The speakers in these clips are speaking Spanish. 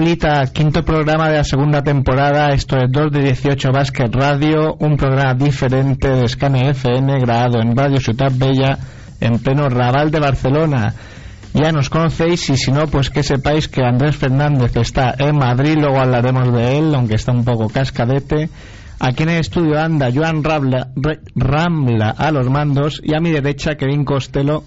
Quinto programa de la segunda temporada, esto es 2 de 18 Basket Radio, un programa diferente de Scane FM grabado en Radio Ciudad Bella en pleno Raval de Barcelona. Ya nos conocéis y si no, pues que sepáis que Andrés Fernández está en Madrid, luego hablaremos de él, aunque está un poco cascadete. Aquí en el estudio anda Joan Ramla a los mandos y a mi derecha Kevin Costello,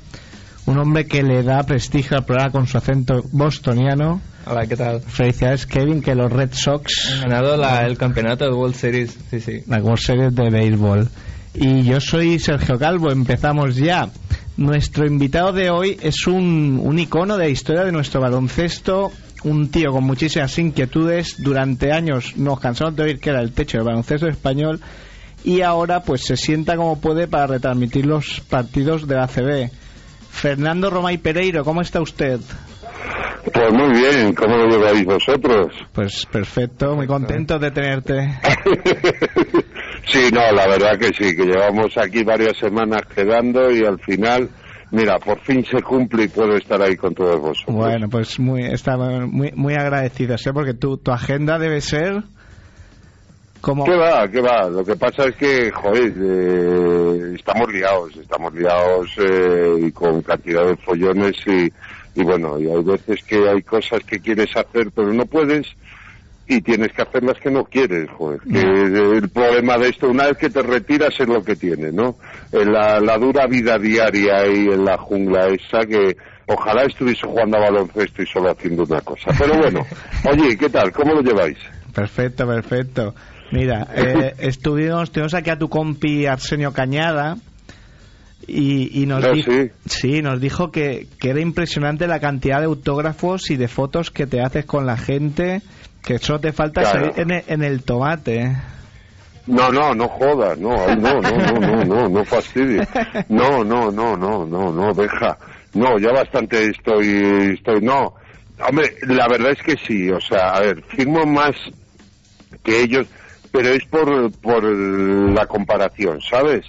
un hombre que le da prestigio al programa con su acento bostoniano. Hola, ¿qué tal? Felicidades, Kevin, que los Red Sox, Han ganado la- el campeonato de World Series, sí, sí. la World Series de béisbol. Y yo soy Sergio Calvo, empezamos ya. Nuestro invitado de hoy es un, un icono de la historia de nuestro baloncesto, un tío con muchísimas inquietudes. Durante años nos cansamos de oír que era el techo del baloncesto español y ahora pues se sienta como puede para retransmitir los partidos de la CB. Fernando Romay Pereiro, ¿cómo está usted? Pues muy bien, ¿cómo lo lleváis vosotros? Pues perfecto, muy contento de tenerte. sí, no, la verdad que sí, que llevamos aquí varias semanas quedando y al final, mira, por fin se cumple y puedo estar ahí con todos vosotros. Bueno, pues muy, estamos muy, muy agradecidos, ¿eh? porque tu, tu agenda debe ser como... ¿Qué va? ¿Qué va? Lo que pasa es que, joder, eh, estamos liados, estamos liados eh, y con cantidad de follones y, y bueno, y hay veces que hay cosas que quieres hacer pero no puedes y tienes que hacer las que no quieres, joder. Que el problema de esto, una vez que te retiras es lo que tiene, ¿no? En la, la dura vida diaria ahí en la jungla esa que ojalá estuviese jugando a baloncesto y solo haciendo una cosa. Pero bueno, oye, ¿qué tal? ¿Cómo lo lleváis? Perfecto, perfecto. Mira, eh, estuvimos, tuvimos aquí a tu compi Arsenio Cañada y, y nos, dijo, sí. sí, nos dijo que, que era impresionante la cantidad de autógrafos y de fotos que te haces con la gente, que solo te falta Claro. salir en el, en el tomate. No, no, no jodas, no, no, no, no, no, no, no fastidies. No, no, no, no, no, no, deja. No, ya bastante estoy, estoy, no. Hombre, la verdad es que sí, o sea, a ver, firmo más que ellos, pero es por, por la comparación, ¿sabes?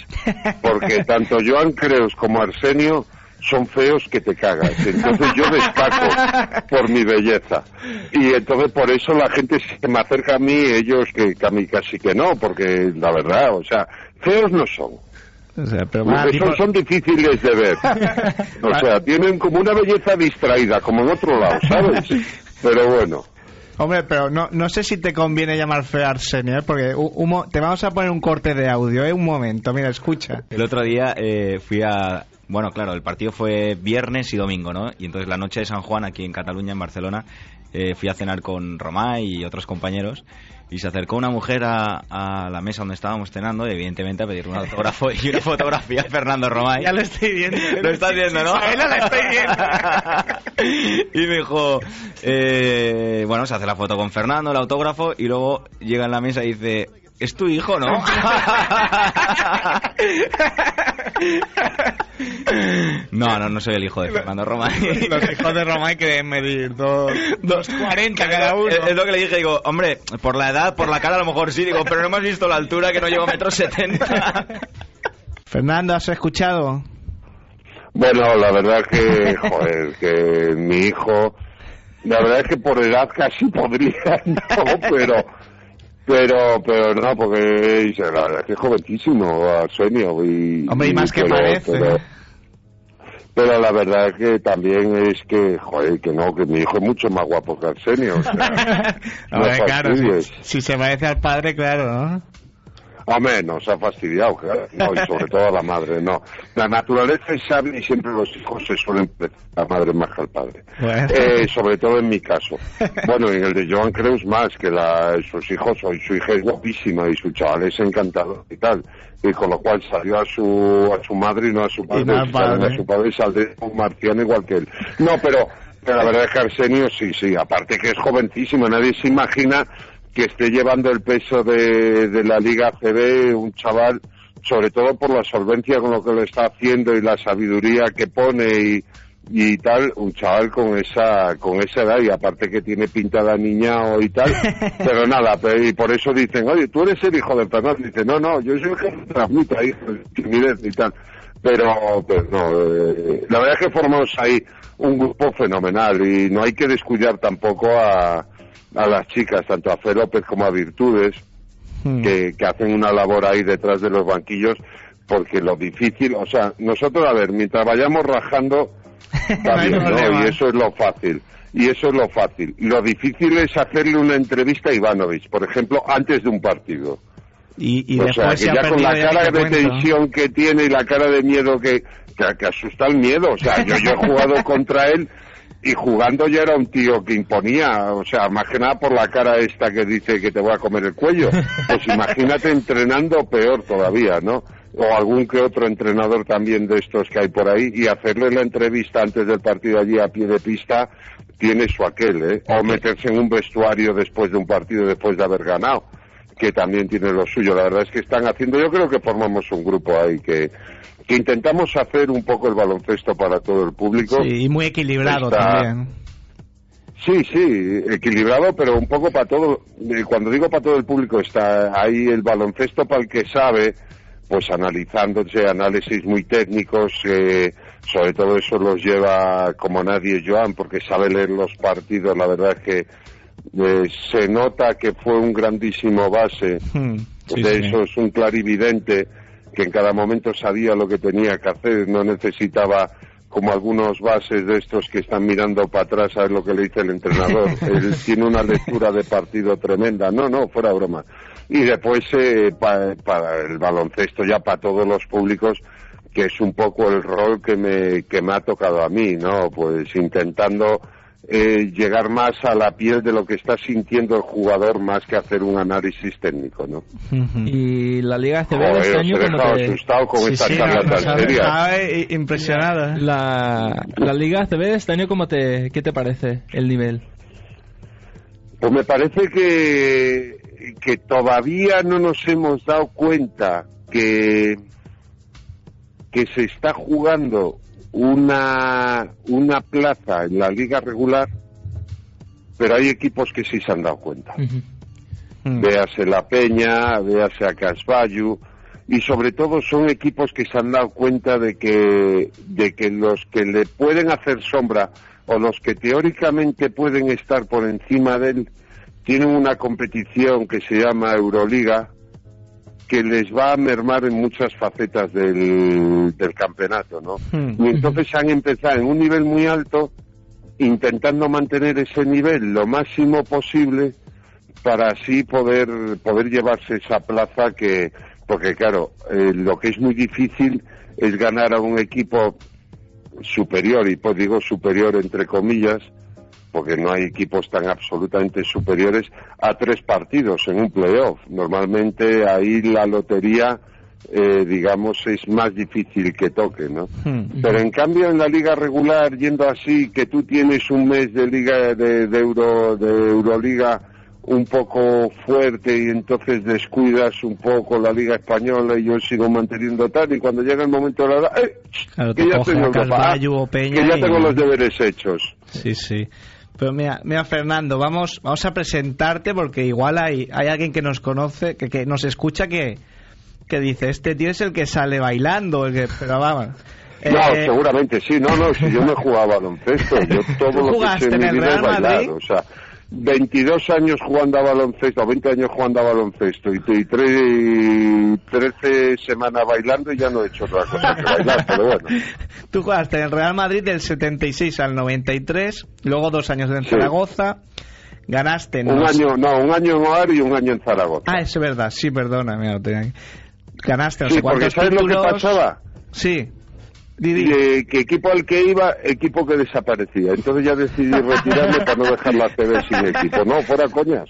Porque tanto Joan Creus como Arsenio son feos que te cagas. Entonces yo destaco por mi belleza. Y entonces por eso la gente se me acerca a mí, ellos que, que a mí casi que no, porque la verdad, o sea, feos no son. O sea, pero más Esos tipo- son difíciles de ver. O sea, tienen como una belleza distraída, como en otro lado, ¿sabes? Pero bueno. Hombre, pero no, no sé si te conviene llamar a Arsenio, ¿eh? porque mo- te vamos a poner un corte de audio, ¿eh? Un momento, mira, escucha. El otro día eh, fui a... Bueno, claro, el partido fue viernes y domingo, ¿no? Y entonces la noche de San Juan, aquí en Cataluña, en Barcelona, eh, fui a cenar con Romá y otros compañeros. Y se acercó una mujer a, a la mesa donde estábamos cenando, y evidentemente a pedirle un autógrafo y una fotografía a Fernando Romay. Ya lo estoy viendo. Lo estás viendo, ¿no? Isabela, la estoy viendo. y me dijo, eh, bueno, se hace la foto con Fernando, el autógrafo, y luego llega en la mesa y dice, es tu hijo, ¿no? no, no, no soy el hijo de Fernando Romay. Los hijos de Romay que deben medir dos, dos cuarenta cada uno. Es, es lo que le dije, digo, hombre, por la edad, por la cara a lo mejor sí, digo, pero no hemos visto la altura que no llevo metro setenta. Fernando, ¿has escuchado? Bueno, la verdad que, joder, que mi hijo, la verdad es que por edad casi podría, no, pero, pero, pero no, porque es, la verdad es que es jovencísimo, Arsenio, y... Hombre, y más que pero- parece. Pero, pero la verdad es que también es que, joder, que no, que mi hijo es mucho más guapo que Arsenio. O sea, no Hombre, claro, si, si se parece al padre, claro, ¿no? Hombre, nos ha fastidiado, claro. No, y sobre todo a la madre, no. La naturaleza es sabia y siempre los hijos se suelen la madre más que al padre. Bueno. Eh, sobre todo en mi caso. Bueno, en el de Joan Creus más, que la, sus hijos, hoy su hija es guapísima y su chaval es encantador y tal. Y con lo cual salió a su, a su madre y no a su padre. padre. a su padre saldría un marciano igual que él. No, pero, pero la verdad es que Arsenio sí, sí. Aparte que es jovencísimo, nadie se imagina que esté llevando el peso de, de la Liga CB un chaval, sobre todo por la solvencia con lo que lo está haciendo y la sabiduría que pone y, y tal, un chaval con esa con esa edad y aparte que tiene pinta de aniñado y tal, pero nada, pe- y por eso dicen, oye, tú eres el hijo de Fernando, dice, no, no, yo soy el que transmite hijo de timidez y tal, pero, pero no, eh, la verdad es que formamos ahí un grupo fenomenal y no hay que descuidar tampoco a, a las chicas, tanto a Fe López como a Virtudes, Hmm. que, que hacen una labor ahí detrás de los banquillos, porque lo difícil, o sea, nosotros, a ver, mientras vayamos rajando, está No. Y eso es lo fácil. Y eso es lo fácil. Lo difícil es hacerle una entrevista a Ivanovic, por ejemplo, antes de un partido. Y, y o sea, que ya con la cara de tensión que tiene y la cara de miedo que, que, que asusta el miedo. O sea, yo, yo he jugado contra él y jugando ya era un tío que imponía, o sea, más que nada por la cara esta que dice que te voy a comer el cuello. Pues imagínate entrenando peor todavía, ¿no? O algún que otro entrenador también de estos que hay por ahí y hacerle la entrevista antes del partido allí a pie de pista tiene su aquel, ¿eh? O meterse en un vestuario después de un partido, después de haber ganado que también tiene lo suyo. La verdad es que están haciendo, yo creo que formamos un grupo ahí que, que intentamos hacer un poco el baloncesto para todo el público. Sí, y muy equilibrado Está- también. Sí, sí, equilibrado, pero un poco para todo. eh, Cuando digo para todo el público, está ahí el baloncesto para el que sabe, pues analizándose, análisis muy técnicos, eh, sobre todo eso los lleva como nadie Joan, porque sabe leer los partidos, la verdad es que eh, se nota que fue un grandísimo base, Hmm, sí, de sí. eso es un clarividente que en cada momento sabía lo que tenía que hacer, no necesitaba como algunos bases de estos que están mirando para atrás a ver lo que le dice el entrenador. Él tiene una lectura de partido tremenda. No, no, fuera broma. Y después eh, pa- para el baloncesto ya para todos los públicos que es un poco el rol que me, que me ha tocado a mí, ¿no? Pues intentando eh, llegar más a la piel de lo que está sintiendo el jugador más que hacer un análisis técnico, ¿no? Y la Liga ACB de este año como te... asustado con Sí, esta sí, charla no, tan no, seria. estaba i- impresionada. La, la Liga ACB de este año como te... ¿Qué te parece el nivel? Pues me parece que, que todavía no nos hemos dado cuenta que, que se está jugando una, una plaza en la liga regular, pero hay equipos que sí se han dado cuenta. Mm. véase La Peña, véase a Casballu, y sobre todo son equipos que se han dado cuenta de que, de que los que le pueden hacer sombra o los que teóricamente pueden estar por encima de él tienen una competición que se llama Euroliga que les va a mermar en muchas facetas del, del campeonato, ¿no? Hmm. Y entonces han empezado en un nivel muy alto intentando mantener ese nivel lo máximo posible para así poder poder llevarse esa plaza que porque claro eh, lo que es muy difícil es ganar a un equipo superior y pues digo superior entre comillas porque no hay equipos tan absolutamente superiores a tres partidos en un playoff normalmente ahí la lotería eh, digamos es más difícil que toque no Hmm. pero en cambio en la liga regular yendo así que tú tienes un mes de liga de, de euro de euroliga un poco fuerte y entonces descuidas un poco la liga española y yo sigo manteniendo tal y cuando llega el momento de la hora, ¡eh! Claro, que te ya coge tengo a Europa, ah, Peña que ya y- tengo los deberes hechos Sí, sí. Pero mira, mira Fernando, vamos, vamos a presentarte porque igual hay, hay alguien que nos conoce, que, que nos escucha que, que dice, este tío es el que sale bailando, el que, pero vamos. no Eh, seguramente sí no no si yo no jugaba baloncesto yo todo ¿Tú lo que sé en mi vida bailar Madrid? o sea 22 años jugando a baloncesto, 20 años jugando a baloncesto y, y tre- 13 semanas bailando y ya no he hecho otra cosa que bailar, pero bueno. Tú jugaste en el Real Madrid del 76 al 93, luego dos años en Sí. Zaragoza, ganaste en Un año, no, un año en Oar y un año en Zaragoza. Ah, es verdad, sí, perdona, mira, tenía. Ganaste no sí, sé porque cuántos ¿sabes lo que títulos. pasaba? Sí. Di. Que, equipo al que iba, equipo que desaparecía. Entonces ya decidí retirarme para no dejar la CB sin equipo. No, fuera coñas.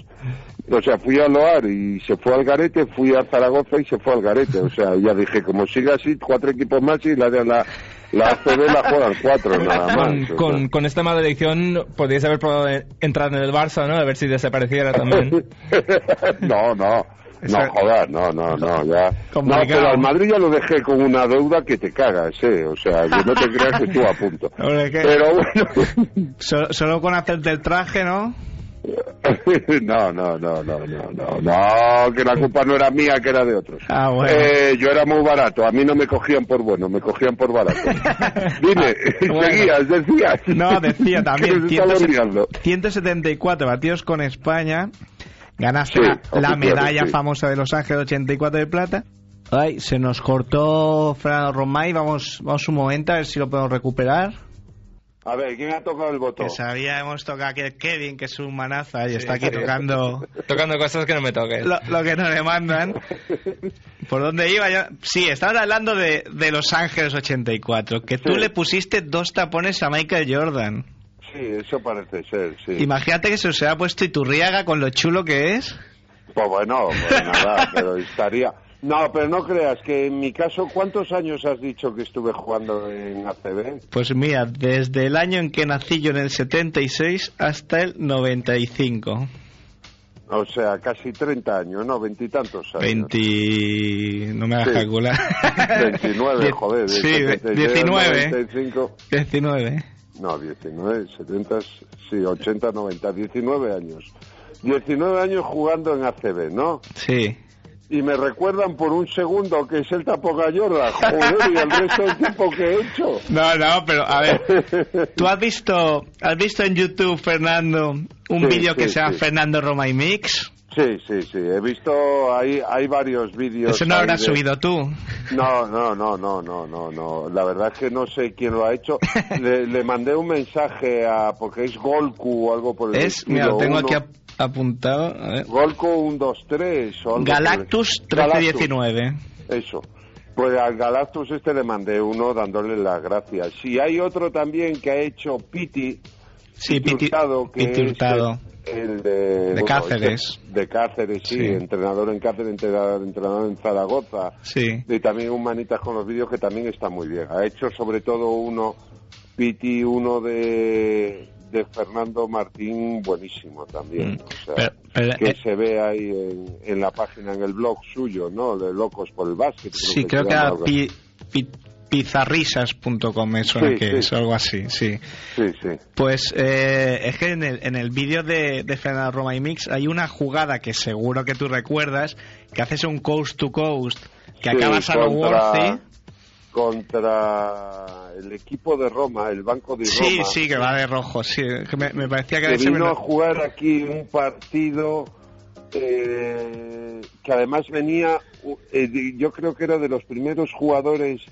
O sea, fui a Loar y se fue al Garete, fui a Zaragoza y se fue al Garete. O sea, ya dije, como siga así, cuatro equipos más y la de la, la ACB la juegan cuatro nada más. Con, con, con esta mala elección podríais haber probado de entrar en el Barça, ¿no? A ver si desapareciera también. no, no. No jodas, no, no, no, ya. No, pero al Madrid ya lo dejé con una deuda que te cagas, eh. O sea, que no te creas que estuvo a punto. Pero bueno. So- solo con hacerte el traje, ¿no? No, no, no, no, no, no, no, que la culpa no era mía, que era de otros. Ah, bueno. Eh, yo era muy barato, a mí no me cogían por bueno, me cogían por barato. Dime, Bueno. seguías, decías. No, decía también. Que se estaba 170 liando. 174 batidos con España. Ganaste Sí, la, medalla sí. famosa de Los Ángeles 84 de plata. Ay, se nos cortó Fernando Romay. Vamos, vamos un momento a ver si lo podemos recuperar. A ver, ¿quién ha tocado el botón? Que sabía, hemos tocado aquí el Kevin, que es un manaza, y está aquí sí. tocando Tocando cosas que no me toquen. lo, lo que nos demandan. ¿Por dónde iba yo? Sí, estabas hablando de, de Los Ángeles 84, que tú le pusiste dos tapones a Michael Jordan. Sí, eso parece ser, sí. Imagínate que se os ha puesto Iturriaga con lo chulo que es. Pues bueno, pues nada, pero estaría... No, pero no creas que en mi caso, ¿cuántos años has dicho que estuve jugando en ACB? Pues mira, desde el año en que nací yo en el 76 hasta el 95. O sea, casi 30 años, ¿no? Veintitantos años. 20... no me hagas Sí. calcular. 29, joder. de Sí, 76 19. 95. 19. No, 19, 70, sí, 80, 90, 19 años. 19 años jugando en ACB, ¿no? Sí. Y me recuerdan por un segundo que es el Tapo Gallorda, joder, y el resto del tiempo que he hecho. No, no, pero a ver, ¿tú has visto, has visto en YouTube, Fernando, un Sí, vídeo que sí, se llama sí. Fernando Roma y Mix? Sí, sí, sí, he visto, hay, hay varios vídeos. Eso no habrás de- subido tú. No, no, no, no, no, no, no. La verdad es que no sé quién lo ha hecho. Le, le mandé un mensaje a, porque es Golku o algo por el Es, estilo. mira, lo tengo uno- aquí ap- apuntado. A ver. Golco 123 o algo Galactus, 1319. Eso. Pues al Galactus este le mandé uno dándole las gracias. Si hay otro también que ha hecho Piti, Sí, Piti, Hurtado, que Piti es Hurtado. el de, De Cáceres. este- de Cáceres, sí, Sí. entrenador en Cáceres, entrenador, entrenador en Zaragoza. Sí. Y también un manitas con los vídeos que también está muy bien. Ha hecho sobre todo uno, Piti, uno de, de Fernando Martín, buenísimo también. Mm. O sea, Pero- pero, que eh, se ve ahí en, en la página, en el blog suyo, ¿no? De Locos por el Básquet. Sí, creo que pizarrisas.com, me suena Sí, que sí. es algo así, sí. Sí, sí. Pues eh, es que en el, en el vídeo de, de Fernando Roma y Mix hay una jugada que seguro que tú recuerdas, que haces un coast to coast, que Sí, acabas a lo contra- worthy. Contra el equipo de Roma, el Banco de Sí, Roma. sí, que va de rojo, sí. me, me parecía que, que me vino a jugar aquí un partido eh, que además venía, eh, yo creo que era de los primeros jugadores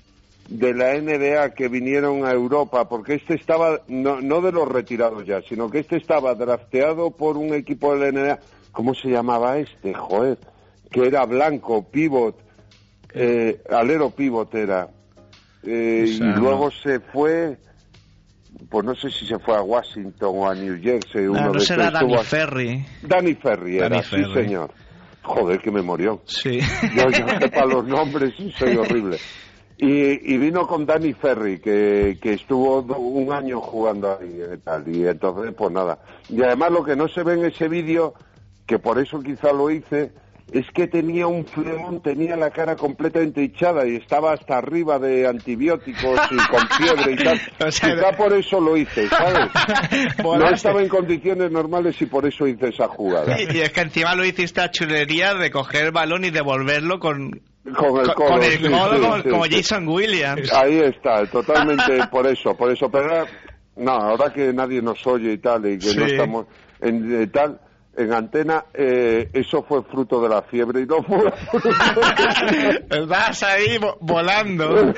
de la NBA que vinieron a Europa, porque este estaba, no, no de los retirados ya, sino que este estaba drafteado por un equipo de la NBA, ¿cómo se llamaba este? Joder, que era blanco, pivot, eh, alero pivot era. Eh, y no. luego se fue, pues no sé si se fue a Washington o a New Jersey. Uno no de será Danny a- Ferry. Danny Ferry era, Danny sí señor. Joder, que me murió. Sí. Yo, yo sepa los nombres soy horrible. Y, y vino con Danny Ferry, que, que estuvo un año jugando ahí y tal. Y entonces, pues nada. Y además lo que no se ve en ese vídeo, que por eso quizá lo hice, es que tenía un flemón, tenía la cara completamente hinchada y estaba hasta arriba de antibióticos y con fiebre y tal. O sea, quizá por eso lo hice, ¿sabes? No estaba en condiciones normales y por eso hice esa jugada. Y es que encima lo hiciste a chulería de coger el balón y devolverlo con, Con el codo. con el sí, codo sí, como, sí. Jason Williams. Ahí está, totalmente por eso, por eso. Pero no, ahora que nadie nos oye y tal, y que no estamos. en eh, tal, en antena, eh, eso fue fruto de la fiebre y no fue Vas ahí vo- volando.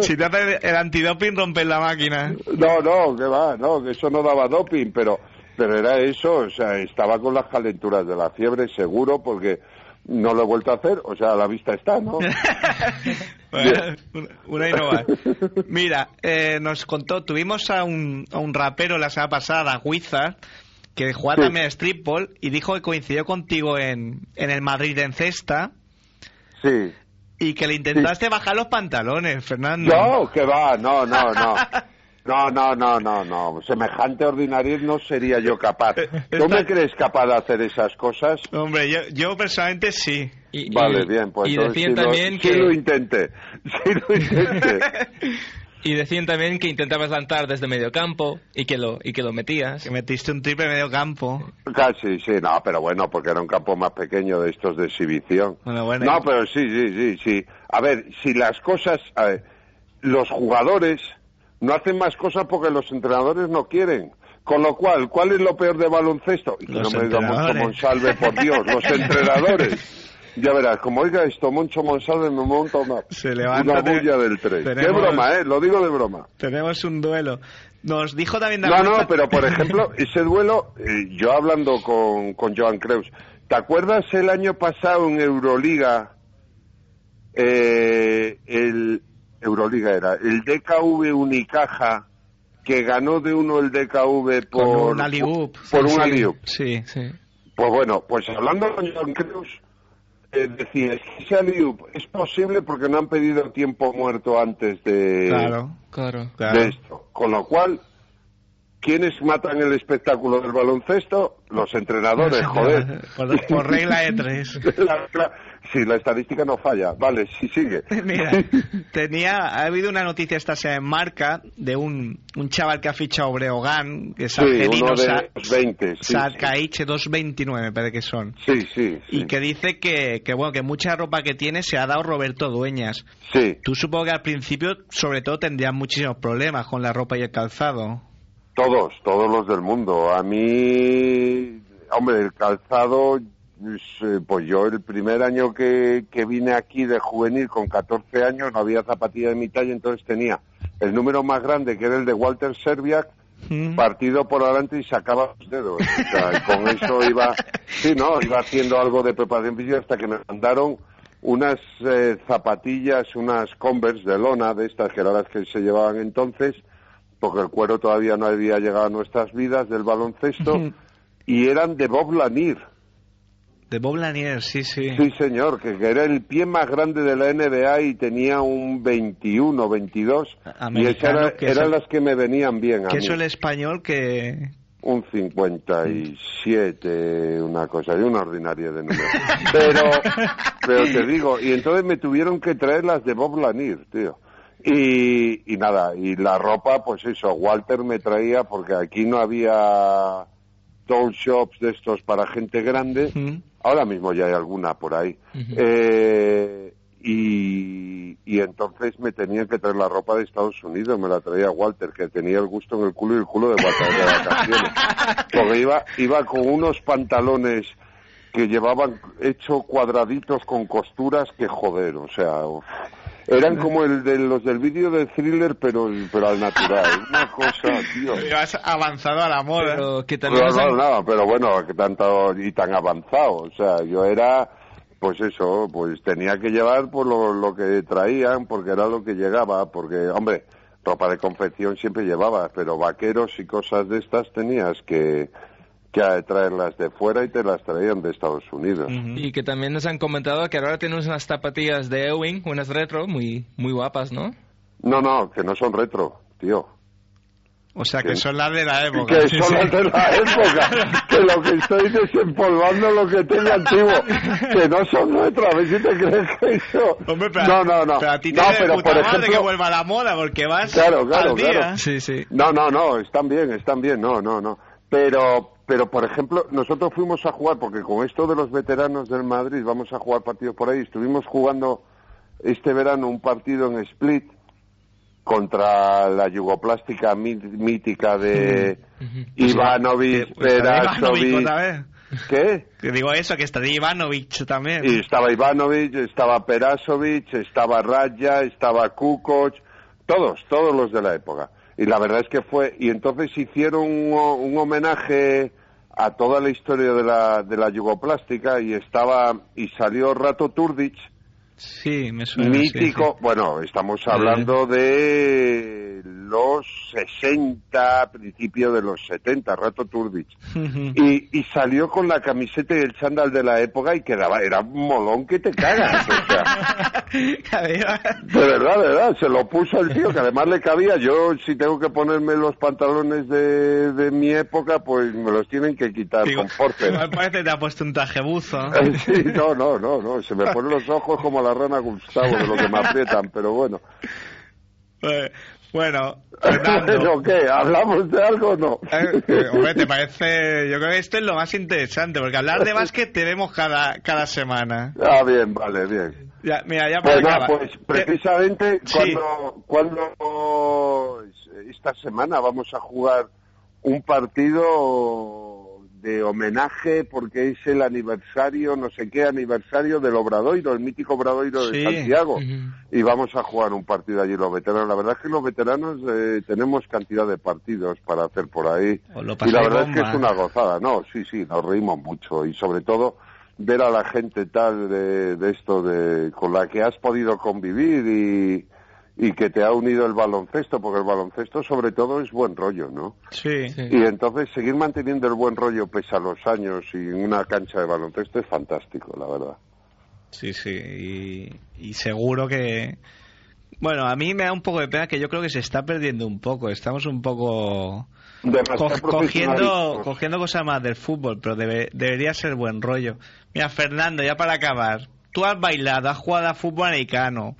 Si te hace el antidoping, rompes la máquina. No, no, que va, no, que eso no daba doping, pero, pero era eso, o sea, estaba con las calenturas de la fiebre, seguro, porque no lo he vuelto a hacer, o sea, a la vista está, ¿no? Bueno, una- una y no más. Mira, eh, nos contó, tuvimos a un, a un rapero la semana pasada, Wizard, que jugaba Sí. también a streetball y dijo que coincidió contigo en, en el Madrid en cesta Sí. y que le intentaste bajar los pantalones, Fernando. No, que va, no, no, no. No, no, no, no, no. Semejante ordinario no sería yo capaz. ¿Tú me crees capaz de hacer esas cosas? Hombre, yo, yo personalmente sí. Y, Vale, y- bien, pues y decían lo- también sí que lo intenté, sí lo intenté. y decían también que intentabas lanzar desde medio campo y que lo y que lo metías. Que metiste un triple medio campo. Casi, sí, no, pero bueno, porque era un campo más pequeño de estos de exhibición. Bueno, bueno. No, pero sí, sí, sí, sí. A ver, si las cosas, a ver, los jugadores no hacen más cosas porque los entrenadores no quieren. Con lo cual, ¿cuál es lo peor de baloncesto? Y que Los no me diga Moncho. Monsalve, por Dios, los entrenadores. Ya verás, como oiga esto, Moncho Monsalve me monta una, Se levanta una de- bulla del tren. Qué broma, ¿eh? Lo digo de broma. Tenemos un duelo. Nos dijo también No, David- no, pero por ejemplo, ese duelo, eh, yo hablando con, con Joan Creus, ¿te acuerdas el año pasado en Euroliga, eh, el Euroliga era, el DKV Unicaja, que ganó de uno el DKV por, Con un alley-oop. por Sí, un sí. Sí. Sí. Pues bueno, pues hablando con Joan Creus, eh, decía, ese alley-oop es posible porque no han pedido tiempo muerto antes de Claro, Claro. claro. de esto. Con lo cual, ¿quiénes matan el espectáculo del baloncesto? Los entrenadores, joder. Por, por regla de tres. Sí, la estadística no falla. Vale, sí sigue. Mira, tenía, ha habido una noticia esta semana en Marca de un, un chaval que ha fichado Breogán, que es Sí, argelino, uno de Sa- los 20, sí, Sarcaiche 229, me parece que son. Sí, sí, sí. Y que dice que, que, bueno, que mucha ropa que tiene se ha dado Roberto Dueñas. Sí, Tú supongo que al principio, sobre todo, tendrías muchísimos problemas con la ropa y el calzado. Todos, todos los del mundo. A mí, hombre, el calzado, pues, eh, pues yo el primer año que, que vine aquí de juvenil con 14 años no había zapatilla de mi talla, entonces tenía el número más grande que era el de Walter Serbiak, Mm. partido por adelante y sacaba los dedos. O sea, y con eso iba, sí, no, iba haciendo algo de preparación física hasta que me mandaron unas eh, zapatillas, unas Converse de lona, de estas que eran las que se llevaban entonces, porque el cuero todavía no había llegado a nuestras vidas del baloncesto, y eran de Bob Lanier. De Bob Lanier, sí, sí. Sí, señor, que, que era el pie más grande de la NBA y tenía un 21, 22, y esas Americano, era- eran las que me venían bien a Que mí. eso el español que... Un 57, una cosa, y un ordinario de número. Pero, pero te digo, y entonces me tuvieron que traer las de Bob Lanier, tío. Y, y nada, y la ropa, pues eso, Walter me traía porque aquí no había doll shops de estos para gente grande. Ahora mismo ya hay alguna por ahí. Eh, y, y entonces me tenían que traer la ropa de Estados Unidos, me la traía Walter, que tenía el gusto en el culo y el culo de, de vacaciones. Porque iba, iba con unos pantalones que llevaban hecho cuadraditos con costuras que joder, o sea, uf. Eran como el de los del vídeo de thriller, pero, pero al natural. Una cosa, tío. Has avanzado a la moda. Pero que también No, no, no, pero bueno, que tanto y tan avanzado. O sea, yo era, pues eso, pues tenía que llevar por lo, lo que traían, porque era lo que llegaba, porque, hombre, ropa de confección siempre llevabas, pero vaqueros y cosas de estas tenías que, que traerlas de fuera y te las traían de Estados Unidos. Y que también nos han comentado que ahora tienes unas zapatillas de Ewing, unas retro, muy muy guapas, ¿no? No, no, que no son retro, tío. O sea, que son las de la época. Que son sí. las de la época, que lo que estoy desempolvando lo que tengo antiguo, que no son retro, a ver si te crees que eso... Hombre, pero, no, no, no. Pero a ti te no, pero puta por madre ejemplo... que vuelva a la moda porque vas Claro, claro, al día. claro. Sí, sí. No, no, no, están bien, están bien, no, no, no. Pero, pero por ejemplo, nosotros fuimos a jugar, porque con esto de los veteranos del Madrid vamos a jugar partidos por ahí, estuvimos jugando este verano un partido en Split contra la yugoplástica mí- mítica de Pues Ivanovic Perasovic. otra vez. ¿Qué? Que digo eso, que estaría Ivanovic también. Y estaba Ivanovic, estaba Perasovic, estaba Raya, estaba Kukoc, todos, todos los de la época. Y la verdad es que fue, y entonces hicieron un, un homenaje a toda la historia de la, de la yugoplástica y estaba, y salió Rato Turdic, Sí, me suena. sí, mítico, bueno, estamos hablando de los 60, principio de los 70, Rato Turdic. sí. Y, y salió con la camiseta y el chándal de la época y quedaba, era un molón que te cagas. O sea, de verdad, de verdad, se lo puso el tío, que además le cabía. Yo, si tengo que ponerme los pantalones de, de mi época, pues me los tienen que quitar Digo, con force. igual parece que te ha puesto un traje buzo. Sí, no, no, no, no, se me ponen los ojos como la rana Gustavo de lo que me aprietan, pero bueno. Eh, Bueno, Fernando. ¿Pero qué? ¿Hablamos de algo o no? Eh, eh, hombre, ¿te parece? Yo creo que esto es lo más interesante, porque hablar de básquet te vemos cada, cada semana. Ah, bien, vale, bien. Ya, mira, ya para Pues, acabar. pues precisamente Sí. cuando, cuando esta semana vamos a jugar un partido de homenaje porque es el aniversario, no sé qué aniversario del Obradoiro, el mítico Obradoiro Sí. de Santiago. Y vamos a jugar un partido allí los veteranos. La verdad es que los veteranos eh, tenemos cantidad de partidos para hacer por ahí. Y la verdad es que es una gozada. No, sí, sí, nos reímos mucho. Y sobre todo ver a la gente tal de, de esto, de con la que has podido convivir y, y que te ha unido el baloncesto, porque el baloncesto sobre todo es buen rollo, ¿no? Sí. Sí. Y entonces seguir manteniendo el buen rollo pese a los años y en una cancha de baloncesto es fantástico, la verdad. Sí, sí, y, y seguro que... Bueno, a mí me da un poco de pena que yo creo que se está perdiendo un poco. Estamos un poco co- cogiendo, cogiendo cosas más del fútbol, pero debe- debería ser buen rollo. Mira, Fernando, ya para acabar. Tú has bailado, has jugado a fútbol americano,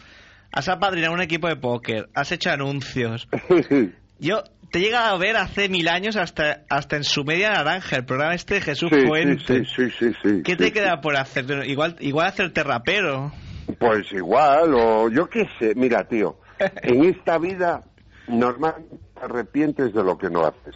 has apadrinado un equipo de póker, has hecho anuncios. Yo te he llegado a ver hace mil años hasta, hasta en su media naranja, el programa este de Jesús Sí, Fuentes. sí, sí, ¿Qué te queda por hacer? Igual, igual hacerte rapero. Pues igual, o yo qué sé. Mira, tío, en esta vida normalmente te arrepientes de lo que no haces.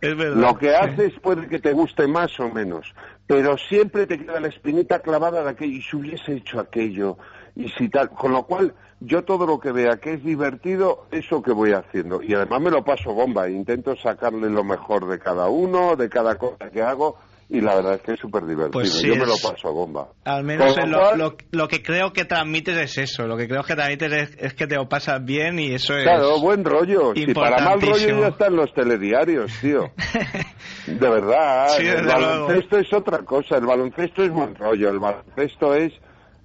Es verdad. Lo que haces puede que te guste más o menos, pero siempre te queda la espinita clavada de aquello, y si hubiese hecho aquello, y si tal, con lo cual yo todo lo que vea que es divertido, eso que voy haciendo, y además me lo paso bomba, intento sacarle lo mejor de cada uno, de cada cosa que hago, y la verdad es que es súper divertido, Pues sí, yo me lo paso bomba. Al menos lo lo, cual- lo, lo que creo que transmites es eso. Lo que creo que transmites es, es que te lo pasas bien y eso es. Claro, buen rollo. Si para mal rollo ya están los telediarios, tío. De verdad, Sí, el baloncesto es otra cosa. El baloncesto es buen rollo. El baloncesto es,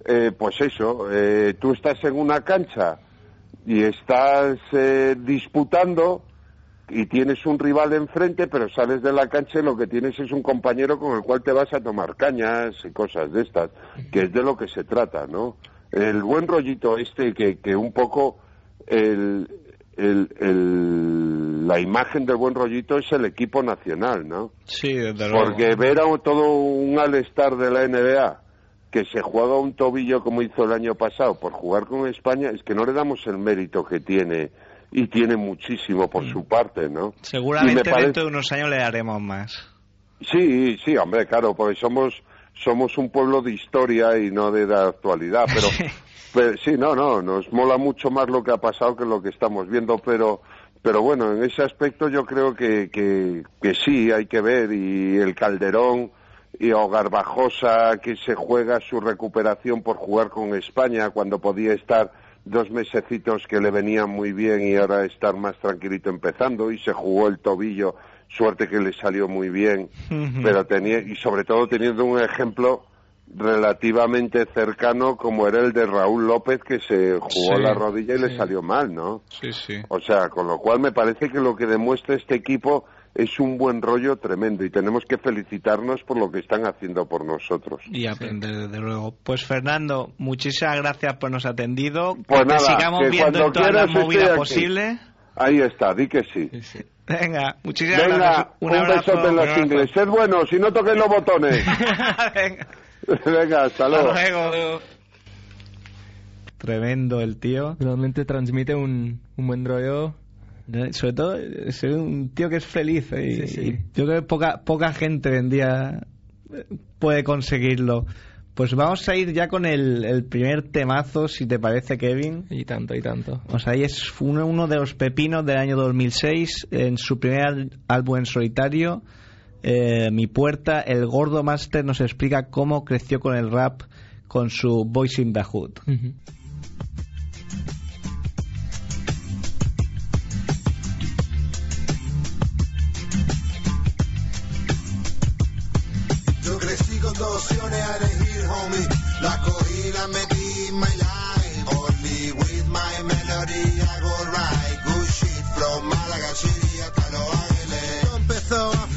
eh, pues eso, eh, tú estás en una cancha y estás eh, disputando y tienes un rival enfrente, pero sales de la cancha y lo que tienes es un compañero con el cual te vas a tomar cañas y cosas de estas, que es de lo que se trata, ¿no? El buen rollito este que, que un poco el, el, el- la imagen del buen rollito es el equipo nacional, ¿no? Sí, desde luego. Porque ver a todo un all-star de la NBA que se juega un tobillo como hizo el año pasado por jugar con España, es que no le damos el mérito que tiene y tiene muchísimo por su parte, ¿no? Seguramente parece- dentro de unos años le haremos más. Sí, sí, hombre, claro, porque somos somos un pueblo de historia y no de la actualidad, pero, pero sí, no, no, nos mola mucho más lo que ha pasado que lo que estamos viendo, pero pero bueno, en ese aspecto yo creo que, que, que sí, hay que ver, y el Calderón y o Garbajosa que se juega su recuperación por jugar con España cuando podía estar dos mesecitos que le venían muy bien y ahora estar más tranquilito empezando y se jugó el tobillo, suerte que le salió muy bien, pero tenía y sobre todo teniendo un ejemplo relativamente cercano como era el de Raúl López que se jugó Sí, la rodilla y le salió mal, ¿no? Sí, sí. O sea, con lo cual me parece que lo que demuestra este equipo es un buen rollo tremendo y tenemos que felicitarnos por lo que están haciendo por nosotros. Y aprender, desde luego. Pues Fernando, muchísimas gracias por nos atendido. Pues que te nada, sigamos que viendo en cuando todas las movidas posibles. Ahí está, di que sí. Venga, muchísimas gracias. Venga, un, abrazo. besote en un las abrazo. ingles. Sed buenos, si no toquéis los botones. Venga, Venga, hasta luego. hasta luego. tremendo el tío. Realmente transmite un, un buen rollo. Sobre todo, es un tío que es feliz. ¿eh? Y, Sí, sí. y yo creo que poca, poca gente hoy en día eh, puede conseguirlo. Pues vamos a ir ya con el, el primer temazo, si te parece, Kevin. Y tanto, y tanto. O sea, ahí es uno, uno de los pepinos del año 2006, en su primer álbum en solitario, eh, Mi Puerta, el Gordo Master nos explica cómo creció con el rap con su Voice in the Hood. Yo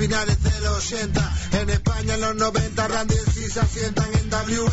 finales de los 80. En España en los 90 Randy y se asientan en WA.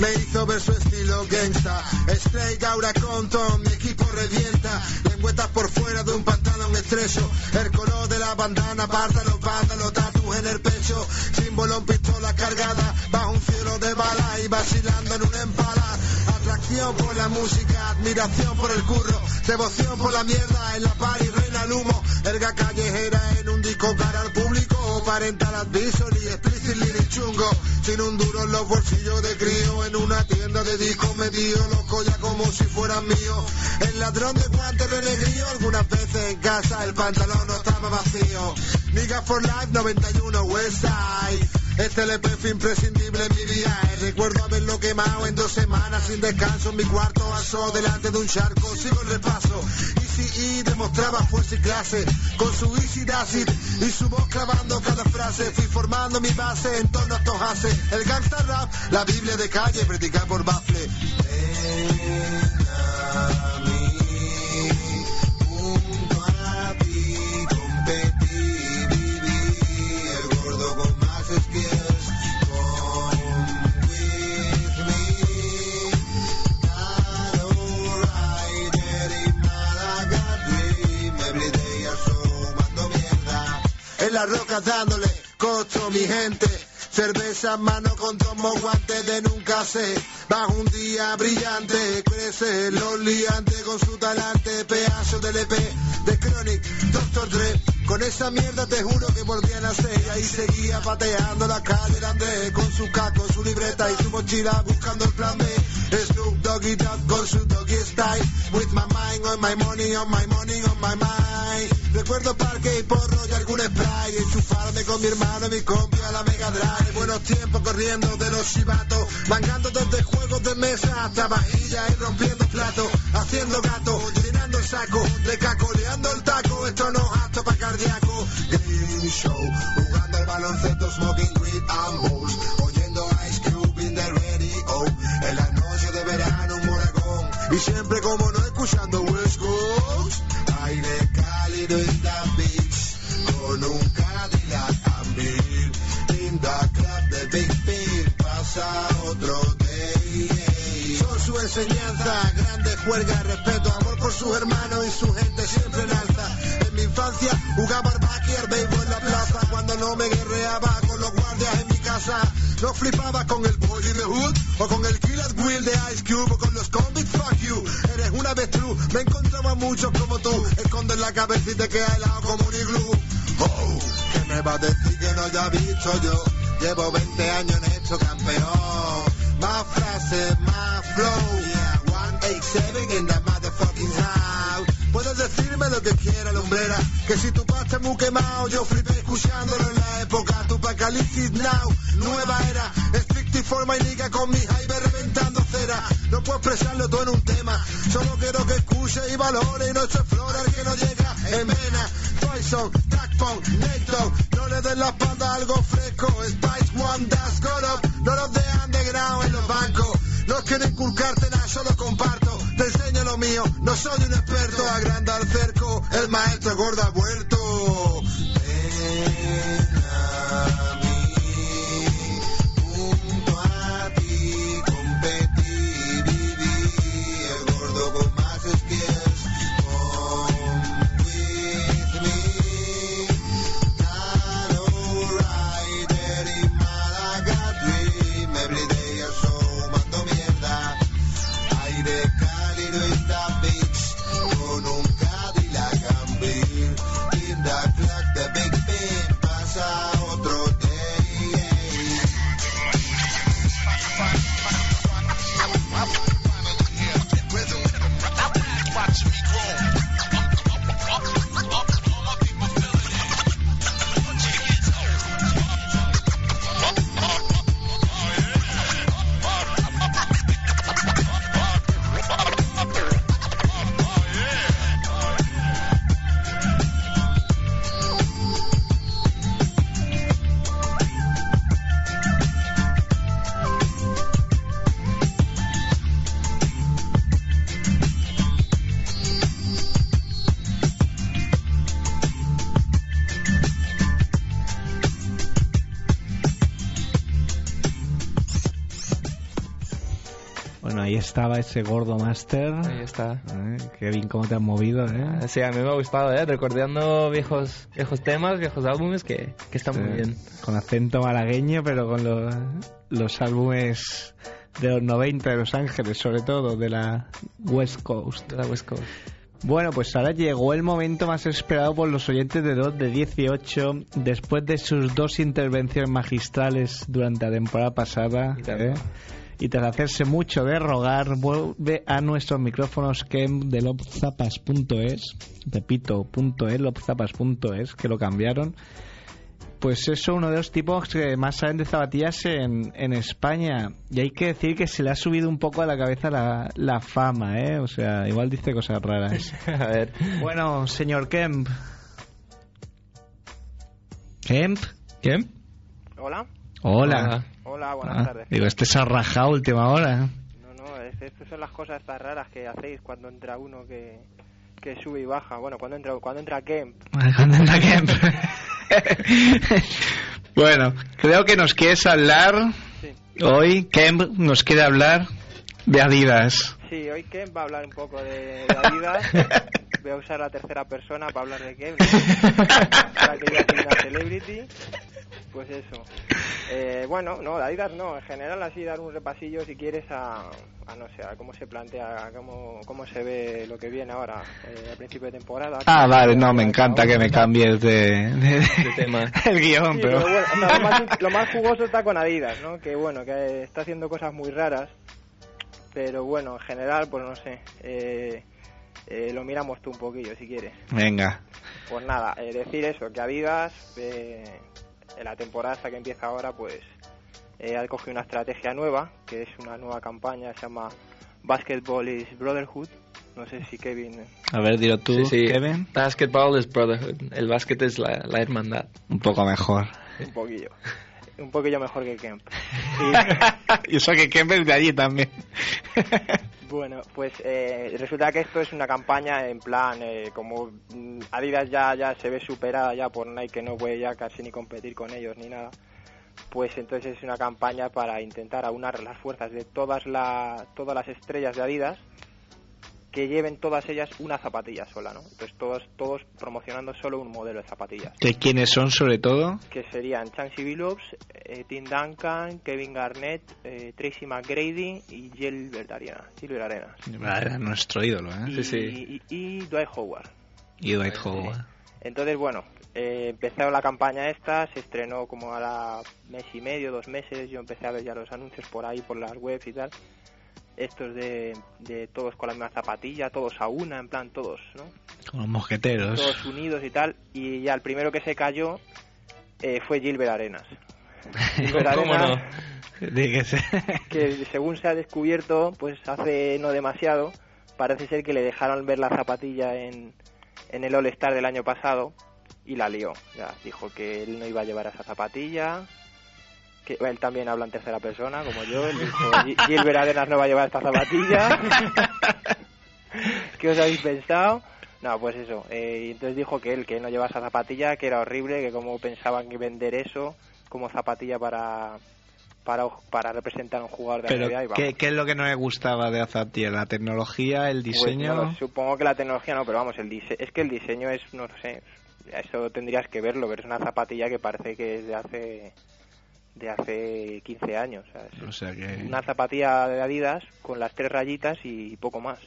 Me hizo ver su estilo gangsta. Straight Aura Compton, mi equipo revienta. Lengüetas por fuera de un pantalón estrecho. El color de la bandana, aparta los vándalos, en el pecho. Símbolo pistola cargada, bajo un cielo de bala y vacilando en un empala. Atracción por la música, admiración por el curro, devoción por la mierda, en la par y reina el humo. Erga callejera en un disco cara al público, parental advisory, explicit lyric chungo. Sin un duro en los bolsillos de crío, en una tienda de discos metido, loco ya como si fueran míos. El ladrón de guantes renegrío, algunas veces en casa el pantalón no estaba vacío. Nigga for Life 91 Westside. Este LP fue imprescindible en mi viaje. Recuerdo haberlo quemado en dos semanas sin descanso en mi cuarto vaso delante de un charco. Sigo el repaso. Easy E demostraba fuerza y clase con su Easy Acid y su voz clavando cada frase. Fui formando mi base en torno a estos haces. El gangsta rap, la Biblia de calle, predicada por Bafle. En las rocas dándole costo mi gente. Cerveza en mano con tomo guantes de nunca sé. Bajo un día brillante, crece los liantes con su talante. Pedazo del EP de Chronic, Dr. Dre. Con esa mierda te juro que volví a nacer. Y seguía pateando la calle de. Con su caco, su libreta y su mochila buscando el plan B. Snoop Doggy Dogg con su doggy style. With my mind on my money, on my money, on my mind. Recuerdo parque y porro y algún spray. Enchufarme con mi hermano y mi compi a la Mega Drive. Buenos tiempos corriendo de los chivatos. Mangando desde juegos de mesa hasta vajilla y rompiendo platos. Haciendo gato, llenando el saco. Recacoleando el enseñanza, grande juerga, respeto, amor por sus hermanos y su gente siempre en alza. En mi infancia jugaba al básquet, al béisbol en la plaza, cuando no me guerreaba con los guardias en mi casa. No flipaba con el boy in the hood, o con el killer Will de Ice Cube, o con los convicts, fuck you. Eres una avestruz, me encontraba muchos como tú. Escondes la cabeza y te queda helado como un iglú. Oh, ¿qué me va a decir que no haya visto yo? Llevo 20 años en esto, campeón. Más frases, más flow. Yeah, 187 in the motherfucking house. Puedes decirme lo que quiera, lumbrera. Que si tu pasta muy quemado, yo flipé escuchándolo en la época. Tu Pacalicis now, nueva era. Strictly for my nigga con mi hype reventando cera. No puedo expresarlo todo en un tema. Solo quiero que escuche y valore y no se flora el que no llega en vena. Nate Dogg. No le den la espalda algo fresco. Spice One, Das Got. No los de underground en los bancos. No quiero inculcarte nada, solo comparto. Te enseño lo mío, no soy un experto. Agranda el cerco, el maestro gordo ha vuelto. Estaba ese gordo master. Ahí está. Eh, Kevin, ¿cómo te has movido, eh? Sí, a mí me ha gustado, ¿eh? Recordando viejos, viejos temas, viejos álbumes que, que están muy Sí, bien. Con acento malagueño, pero con los, los álbumes de los 90 de Los Ángeles, sobre todo, de la West Coast. De la West Coast. Bueno, pues ahora llegó el momento más esperado por los oyentes de 2 de 18, después de sus dos intervenciones magistrales durante la temporada pasada. ¿eh? Y tras hacerse mucho de rogar, vuelve a nuestros micrófonos Kem de lobzapas.es, repito, punto .es, lobzapas.es, que lo cambiaron. Pues eso, uno de los tipos que más saben de zapatillas en, en España. Y hay que decir que se le ha subido un poco a la cabeza la, la fama, ¿eh? O sea, igual dice cosas raras. A ver. Bueno, señor Kemp. ¿Kemp? Hola. Hola. Hola, buenas Ah, tardes. digo, este se ha rajado última hora. No, no, es- estas son las cosas estas raras que hacéis cuando entra uno que, que sube y baja. Bueno, cuando entra cuando entra Kemp. Cuando entra Kemp. bueno, creo que nos quieres hablar Sí. hoy. Kemp nos quiere hablar de Adidas. Sí, hoy Kemp va a hablar un poco de, de Adidas. Voy a usar la tercera persona para hablar de Kemp. Para que ya soy una celebrity. Pues eso. Eh, bueno, no, de Adidas no. En general así dar un repasillo si quieres a, a no sé, a cómo se plantea, a cómo, cómo se ve lo que viene ahora eh, al principio de temporada. Ah, vale, no, me encanta que me cambies de, de- De tema. el guion, Sí, pero... pero bueno, o sea, lo, más, lo más jugoso está con Adidas, ¿no? Que bueno, que está haciendo cosas muy raras, pero bueno, en general, pues no sé, eh, eh, lo miramos tú un poquillo si quieres. Venga. Pues nada, eh, decir eso, que Adidas, eh, en la temporada hasta que empieza ahora, pues eh, ha cogido una estrategia nueva, que es una nueva campaña, se llama Basketball is Brotherhood. No sé si Kevin, A ver, dilo tú, Sí, sí. Kevin. Basketball es brotherhood. El básquet es la, la hermandad. Un poco mejor. un poquillo, un poquillo mejor que Kemp. y eso que Kemp es de allí también. Bueno, pues eh, resulta que esto es una campaña en plan, eh, como mm, Adidas ya, ya se ve superada ya por Nike, que no puede ya casi ni competir con ellos ni nada, pues entonces es una campaña para intentar aunar las fuerzas de todas, la, todas las estrellas de Adidas que lleven todas ellas una zapatilla sola, ¿no? Entonces todos, todos promocionando solo un modelo de zapatillas, ¿De quiénes son, sobre todo? que serían Chansey Billups, eh, Tim Duncan, Kevin Garnett, eh, Tracy McGrady y Gilbert Arenas. Gilbert Arenas. Era nuestro ídolo, ¿eh? y, Sí, sí. y- y Dwight Howard. Y Dwight Howard. Entonces, bueno, eh, empezó la campaña esta, se estrenó como a la mes y medio, dos meses, yo empecé a ver ya los anuncios por ahí, por las webs y tal. Estos de, de todos con la misma zapatilla, todos a una, en plan todos, ¿no? Con los mosqueteros. Todos unidos y tal. Y ya el primero que se cayó eh, fue Gilbert Arenas. Gilbert ¿Cómo Arenas, no? Dígase. que según se ha descubierto, pues hace no demasiado, parece ser que le dejaron ver la zapatilla en, en el All Star del año pasado y la lió. Ya, dijo que él no iba a llevar esa zapatilla, que él también habla en tercera persona, como yo. Él dijo, "Gi- Gilbert Arenas no va a llevar esta zapatilla. ¿Qué os habéis pensado? No, pues eso. eh, entonces dijo que él, que no llevaba esa zapatilla, que era horrible, que como pensaban que vender eso como zapatilla para para, para representar a un jugador de Pero, NBA y vamos. ¿qué, qué es lo que no me gustaba de Azati? ¿La tecnología, el Pues diseño? no supongo que la tecnología no, pero vamos, el dise es que el diseño es, no sé, eso tendrías que verlo, pero es una zapatilla que parece que es de hace de hace 15 años. o sea, es o sea que... Una zapatilla de Adidas con las tres rayitas y poco más.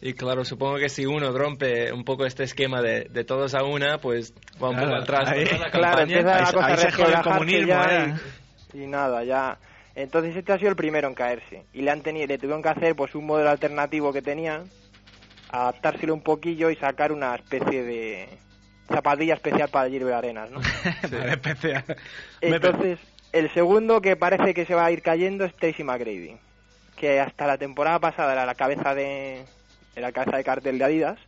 Y claro, supongo que si uno rompe un poco este esquema de, de todos a una, pues va un poco Claro, atrás ahí- Claro, campaña. empieza la cosa ahí a se el comunismo, ya ¿eh? y, y nada, ya. Entonces este ha sido el primero en caerse. Y le han tenido, le tuvieron que hacer pues un modelo alternativo que tenían, adaptárselo un poquillo y sacar una especie de zapatilla especial para Gilbert Arenas, ¿no? Especial. Entonces, el segundo que parece que se va a ir cayendo es Tracy McGrady, que hasta la temporada pasada era la cabeza de era la cabeza de cartel de Adidas,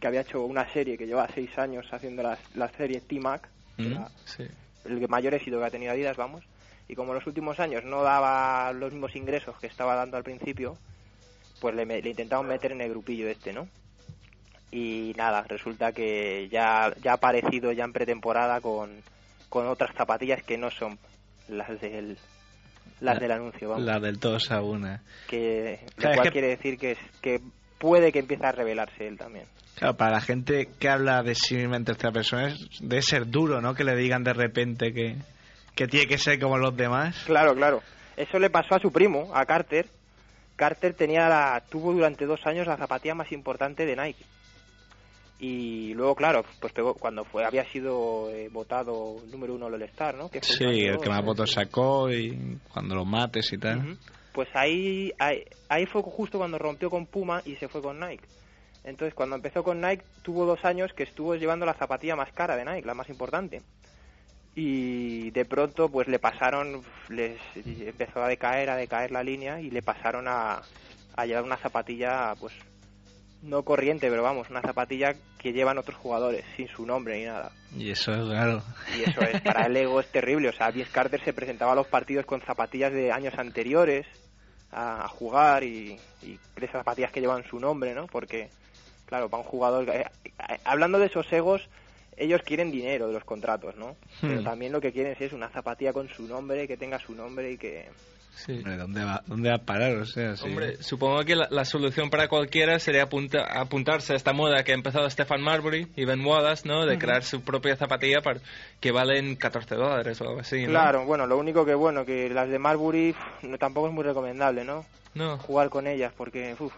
que había hecho una serie que lleva seis años haciendo las, la serie T-Mac, que Mm. era Sí. el mayor éxito que ha tenido Adidas, vamos, y como en los últimos años no daba los mismos ingresos que estaba dando al principio, pues le, le intentaron meter en el grupillo este, ¿no? Y nada, resulta que ya, ya ha aparecido ya en pretemporada con, con otras zapatillas que no son las del Las del anuncio, vamos. La del todos a una. Que, lo Claro, es cual que- quiere decir que, es, que puede que empiece a revelarse él también. Claro, para la gente que habla de sí misma en tercera persona es- debe ser duro, ¿no? Que le digan de repente que, que tiene que ser como los demás. Claro, claro. Eso le pasó a su primo, a Carter. Carter tenía la, tuvo durante dos años la zapatilla más importante de Nike. Y luego, claro, pues pegó- cuando fue había sido eh, votado número uno All Star, ¿no? Que fue Sí, el que más votos sacó y cuando los mates y tal. Pues ahí, ahí, ahí fue justo cuando rompió con Puma y se fue con Nike. Entonces, cuando empezó con Nike, tuvo dos años que estuvo llevando la zapatilla más cara de Nike, la más importante. Y de pronto, pues le pasaron, les empezó a decaer, a decaer la línea y le pasaron a, a llevar una zapatilla, pues no corriente, pero vamos, una zapatilla que llevan otros jugadores, sin su nombre ni nada. Y eso es claro. Y eso es, para el ego es terrible. O sea, Vince Carter se presentaba a los partidos con zapatillas de años anteriores a, a jugar y, y de esas zapatillas que llevan su nombre, ¿no? Porque, claro, para un jugador... eh, eh, hablando de esos egos, ellos quieren dinero de los contratos, ¿no? Pero Hmm. también lo que quieren es una zapatilla con su nombre, que tenga su nombre y que... Sí. Hombre, ¿Dónde va, ¿Dónde va a parar? O sea, sí. Hombre, supongo que la, la solución para cualquiera sería apunta- apuntarse a esta moda que ha empezado Stefan Marbury y Ben Wallace, ¿no? De crear su propia zapatilla para, que valen 14 dólares o algo así, ¿no? Claro, bueno, lo único que, bueno, que las de Marbury no, tampoco es muy recomendable, ¿no? No. jugar con ellas porque uf.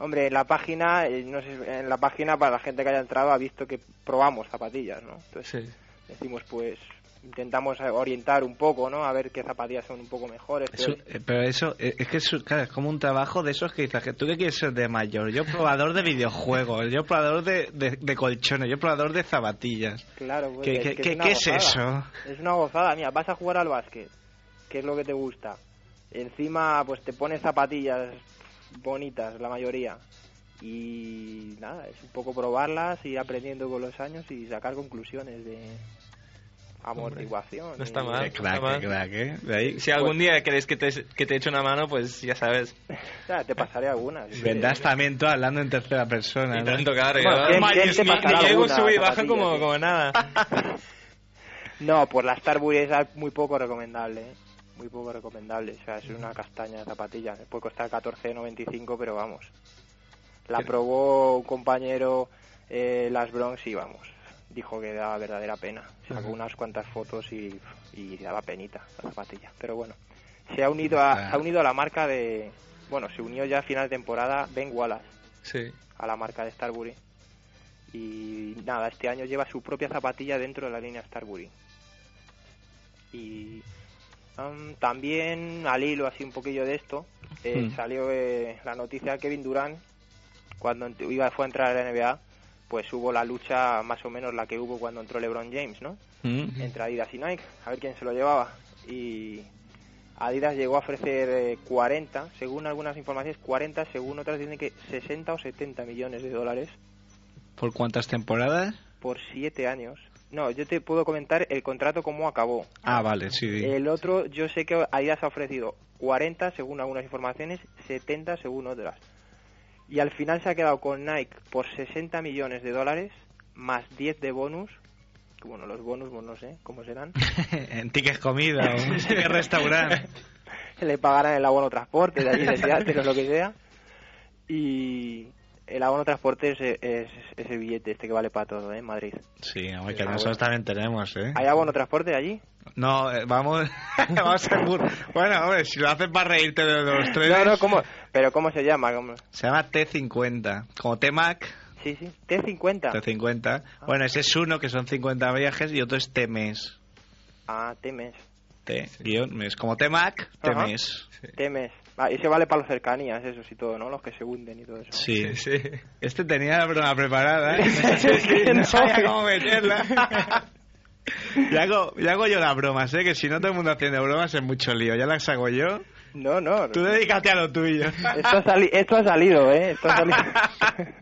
hombre en la página eh, no sé en la página para la gente que haya entrado ha visto que probamos zapatillas no entonces Sí. decimos pues intentamos eh, orientar un poco no a ver qué zapatillas son un poco mejores Eso- pero- eh, pero eso, eh, es que eso, claro, es como un trabajo de esos que dices que tú qué quieres ser de mayor. Yo probador de videojuegos, yo probador de, de, de colchones, yo probador de zapatillas. claro pues, ¿Qué, es que qué- qué es eso? es una gozada mira vas a jugar al básquet qué es lo que te gusta encima pues te pones zapatillas bonitas la mayoría y nada es un poco probarlas ir aprendiendo con los años y sacar conclusiones de amortiguación no está y- mal. Qué crack, está mal. qué crack, ¿eh? De ahí, Si algún día queréis que te, que te eche una mano, pues ya sabes. Ya, te pasaré algunas. sí. vendrás también tú hablando en tercera persona. Y ¿no? tanto, claro. Bueno, yo- ¿quién- Ay, quién Dios te mío, pasará que llego, sube y baja como, sí? como nada. No, pues la Starbury es muy poco recomendable, ¿eh? Muy poco recomendable. O sea, es una castaña de zapatilla. Puede costar 14,95, pero vamos. La probó un compañero, eh, Las Bronx, y vamos. Dijo que daba verdadera pena. Sacó unas cuantas fotos y, y daba penita la zapatilla. Pero bueno, se ha unido a, Claro. se ha unido a la marca de. Bueno, se unió ya a final de temporada Ben Wallace Sí. a la marca de Starbury. Y nada, este año lleva su propia zapatilla dentro de la línea Starbury. Y am, también al hilo así un poquillo de esto, eh, Hmm. salió eh, la noticia de Kevin Durant cuando iba fue a entrar a la NBA, pues hubo la lucha más o menos la que hubo cuando entró LeBron James, ¿no? Mm. entre Adidas y Nike, a ver quién se lo llevaba. Y Adidas llegó a ofrecer eh, 40, según algunas informaciones, 40, según otras dicen que 60 o 70 millones de dólares ¿Por cuántas temporadas? por 7 años. No, yo te puedo comentar el contrato cómo acabó. Ah, vale, sí. El otro, yo sé que Adidas ha ofrecido 40 según algunas informaciones, 70 según otras. Y al final se ha quedado con Nike por 60 millones de dólares, más 10 de bonus. que Bueno, los bonus, pues no sé cómo serán. en tickets comida o ticket restaurante. le pagarán el abono transporte de allí de Seattle o lo que sea y el abono transporte es, es ese billete este que vale para todo ¿eh? en Madrid Sí, hombre, que Ah, nosotros también tenemos, ¿eh? ¿hay abono transporte allí? No, eh, vamos, vamos a Bueno, hombre, si lo haces para reírte de los tres. no, no, ¿cómo? pero ¿cómo se llama? ¿Cómo? Se llama T50. Como T-Mac, sí, sí, T50 T50. Bueno, ese es uno, que son 50 viajes, y otro es T-Mes. ah, Temes T, guion, mes. Como T-Mac, Ajá. T-Mes. Ah, ese vale para los cercanías esos y todo ¿no? los que se hunden y todo eso Sí. Sí. Este tenía la broma preparada, ¿eh? que no no. sabía cómo meterla. ya, hago, ya hago yo las bromas, ¿eh? Que si no todo el mundo haciendo bromas es mucho lío. Ya las hago yo. no, no Tú dedícate a lo tuyo. esto ha, sali- esto ha salido ¿eh? esto ha salido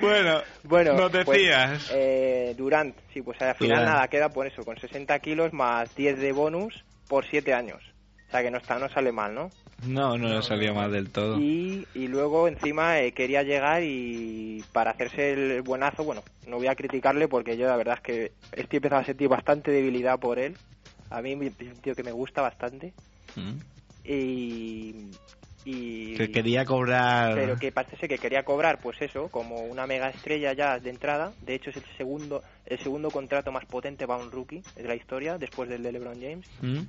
bueno, Bueno, nos pues, decías. eh, Durant, sí, pues al final Durant. nada, queda por eso, con 60 kilos más 10 de bonus por 7 años. Sea que no está, no sale mal, ¿no? No, no salió mal del todo. Y, y luego encima eh, quería llegar y para hacerse el buenazo, bueno, no voy a criticarle porque yo la verdad es que estoy empezando a sentir bastante debilidad por él. A mí es un tío que me gusta bastante. Mm. Y... y Que quería cobrar... pero que parece que quería cobrar pues eso como una mega estrella ya de entrada de hecho es el segundo el segundo contrato más potente para un rookie de la historia después del de LeBron James Mm.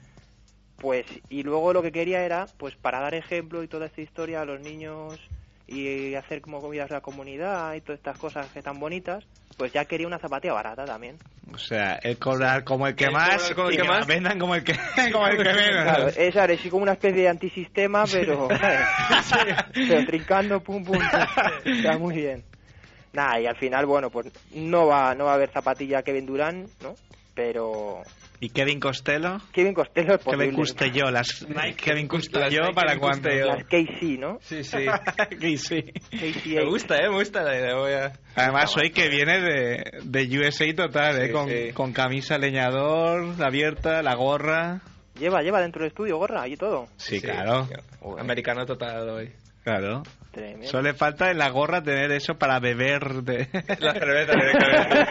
Pues y luego lo que quería era pues para dar ejemplo y toda esta historia a los niños y hacer como comidas a la comunidad y todas estas cosas que tan bonitas pues ya quería una zapatilla barata también. O sea, el cobrar como el que El más como el que que vendan como el que, como el que menos. claro es ahora sí como una especie de antisistema pero pero trincando pum pum pum. está muy bien. Nada y al final bueno pues no va no va a haber zapatilla Kevin Durant no pero ¿Y Kevin Costello? Kevin Costello es Kevin posible. Costello, las Nike Kevin Costello, ¿para Kevin? Costello. las KC no Sí, sí. Sí, sí. KC Me gusta, eh, me gusta la idea. Voy a... Además, hoy que viene de, de USA total, ¿eh? Sí, con, sí. con camisa leñador, abierta, la gorra. lleva lleva dentro del estudio gorra y todo Sí, claro. Americano total hoy. Claro. Tremendo. Solo le falta en la gorra tener eso para beber de... La cerveza directamente.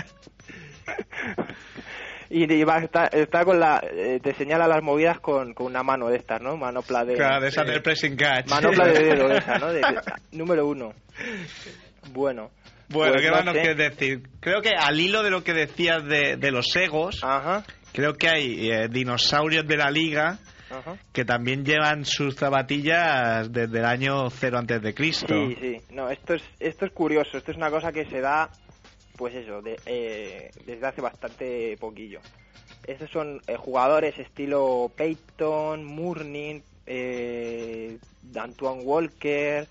y, y va, está, está con la eh, te señala las movidas con, con una mano de estas no manopla de Claro, de esa del pressing catch. manopla de dedo de esa no de- de- número uno bueno Bueno, Pues ¿qué no más nos sé. quieres decir? Creo que al hilo de lo que decías de, de los egos, ajá creo que hay eh, dinosaurios de la liga ajá que también llevan sus zapatillas desde el año cero antes de Cristo. Sí, sí. No, esto es, esto es curioso. Esto es una cosa que se da, pues eso, de, eh, desde hace bastante poquillo. Estos son eh, jugadores estilo Peyton, Mourning, eh, Antoine Walker,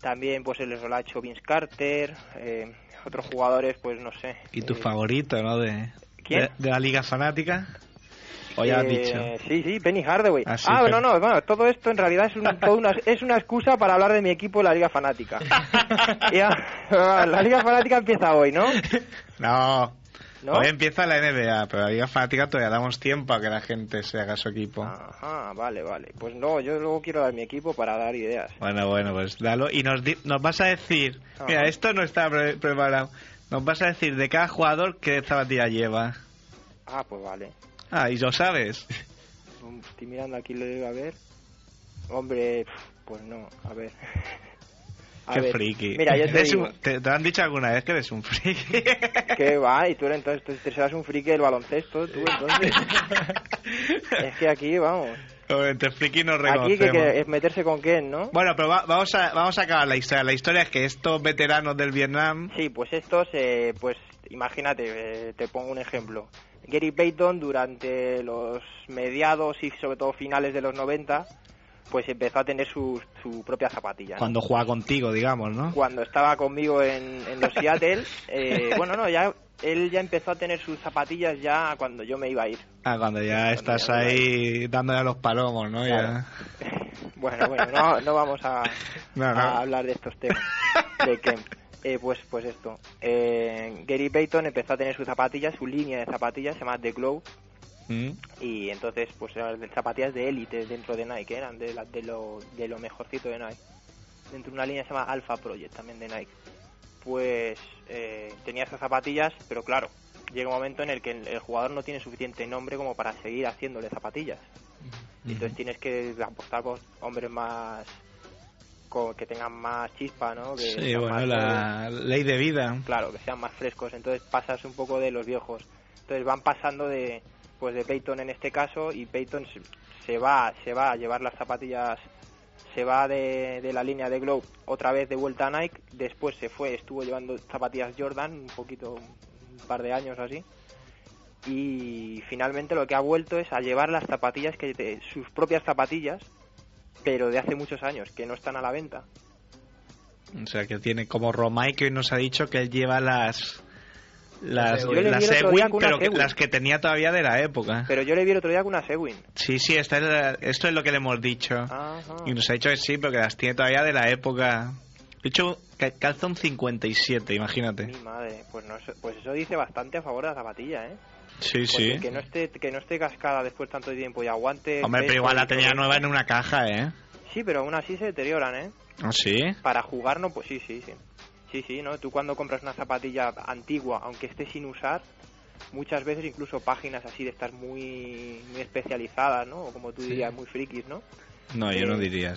también pues el hecho Vince Carter, eh, otros jugadores, pues no sé. ¿Y tu eh, favorito, no? De, ¿Quién? de, de la liga fanática. Has eh, dicho. Sí, sí, Penny Hardaway. Ah, ah, no, no, bueno, todo esto en realidad es, un- toda una, es una excusa para hablar de mi equipo, la Liga Fanática. Ya, la Liga Fanática empieza hoy, ¿no? No. ¿No? Hoy empieza la NBA, pero la liga fanática todavía damos tiempo a que la gente se haga su equipo. Ajá, vale, vale. Pues no, yo luego quiero dar mi equipo para dar ideas. Bueno, bueno, pues dalo. Y nos, di- nos vas a decir, Ajá. mira, esto no está pre- preparado. Nos vas a decir de cada jugador qué zapatilla lleva. Ah, pues vale. Ah, y lo sabes. Um, Estoy mirando aquí, lo debe a ver. Hombre, pues no, a ver. A qué ver, friki. Mira, yo te digo, un- te, te han dicho alguna vez que eres un friki? ¿qué va? Y tú eres entonces, te serás un friki del baloncesto, tú entonces. es que aquí, vamos. Hombre, Entre friki nos Aquí que, reconocemos. que es meterse con Ken, ¿no? Bueno, pero va- vamos, a, vamos a acabar la historia. La historia es que estos veteranos del Vietnam... Sí, pues estos, eh, pues imagínate, eh, te pongo un ejemplo. Gary Payton durante los mediados y sobre todo finales de los 90, pues empezó a tener su, su propia zapatilla. ¿no? Cuando juega contigo, digamos, ¿no? Cuando estaba conmigo en, en los Seattle, eh, bueno, no, ya él ya empezó a tener sus zapatillas ya cuando yo me iba a ir. Ah, cuando ya estás ya- ahí dándole a los palomos, ¿no? Claro. Ya. Bueno, bueno, no, no vamos a, No, no. a hablar de estos temas de Kemp. Eh, pues, pues esto. Eh, Gary Payton empezó a tener sus zapatillas, su línea de zapatillas, se llama The Glow, Mm. y entonces pues eran zapatillas de élite dentro de Nike, eran de, la- de, lo, de lo mejorcito de Nike. Dentro de una línea que se llama Alpha Project, también de Nike. Pues eh, tenía esas zapatillas, pero claro, llega un momento en el que el, el jugador no tiene suficiente nombre como para seguir haciéndole zapatillas. Y Entonces tienes que apostar por hombres más que tengan más chispa, ¿no? Que Sí, bueno, la ley de vida. claro, que sean más frescos. Entonces pasas un poco de los viejos. Entonces van pasando de pues de Peyton en este caso y Peyton se, se va se va a llevar las zapatillas se va de, de la línea de Globe otra vez de vuelta a Nike, después se fue, estuvo llevando zapatillas Jordan un poquito un par de años así. Y finalmente lo que ha vuelto es a llevar las zapatillas que sus propias zapatillas, pero de hace muchos años que no están a la venta. O sea, que tiene como Romay que hoy nos ha dicho que él lleva las las, las pero que- las que tenía todavía de la época. Pero yo le vi el otro día con una Sewin. Sí, sí, esta es la- esto es lo que le hemos dicho. Ajá. Y nos ha dicho que sí, pero que las tiene todavía de la época. De hecho, ca- calza un 57, imagínate. Mi madre, pues no pues eso dice bastante a favor de la zapatilla, ¿eh? Sí, Porque sí. Que no esté que no esté cascada después de tanto tiempo y aguante. Hombre, pero igual la tenía nueva en una caja, ¿eh? Sí, pero aún así se deterioran, ¿eh? ¿Ah, sí? Para jugar no, pues sí, sí, sí. Sí, sí, ¿no? Tú cuando compras una zapatilla antigua, aunque esté sin usar, muchas veces incluso páginas así de estas muy, muy especializadas, ¿no? O como tú Sí. dirías, muy frikis, ¿no? No, yo no diría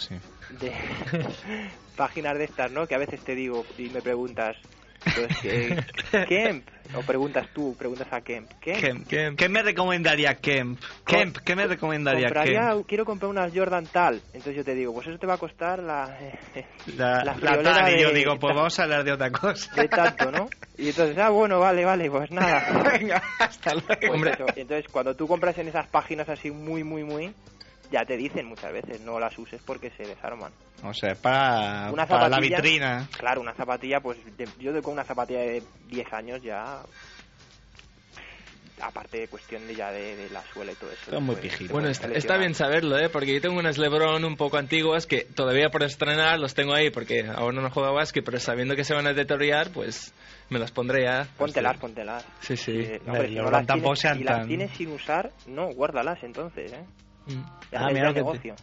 de páginas de estas, ¿no? Que a veces te digo y me preguntas, pues, eh, Kemp, o preguntas tú, preguntas a Kemp, Kemp, Kemp. ¿Qué me recomendaría Kemp? Kemp, ¿qué me recomendaría compraría, Kemp? quiero comprar unas Jordan tal, entonces yo te digo, pues eso te va a costar la, La, la la friolera tal, y yo de- digo, pues vamos a hablar de otra cosa. de tanto, ¿no? Y entonces, ah, bueno, vale, vale, pues nada. Venga, hasta luego. Pues eso. Y Entonces, cuando tú compras en esas páginas así muy, muy, muy, ya te dicen muchas veces, no las uses porque se desarman. O sea, para, Una para la vitrina. Claro, una zapatilla, pues de- yo con una zapatilla de 10 años ya... Aparte de cuestión de ya de, de la suela y todo eso. Son muy pues, pijitos. te Bueno, está, está bien saberlo, ¿eh? Porque yo tengo unas LeBron un poco antiguas que todavía por estrenar los tengo ahí porque ahora no juego a básquet, pero sabiendo que se van a deteriorar, pues me las pondré ya. Póntelas, póntelas. Sí, sí. Eh, hombre, si, no las tampoco tienes, sean si las tienes sin usar, no, guárdalas entonces, ¿eh? Mm. Ah, mira que te- negocio.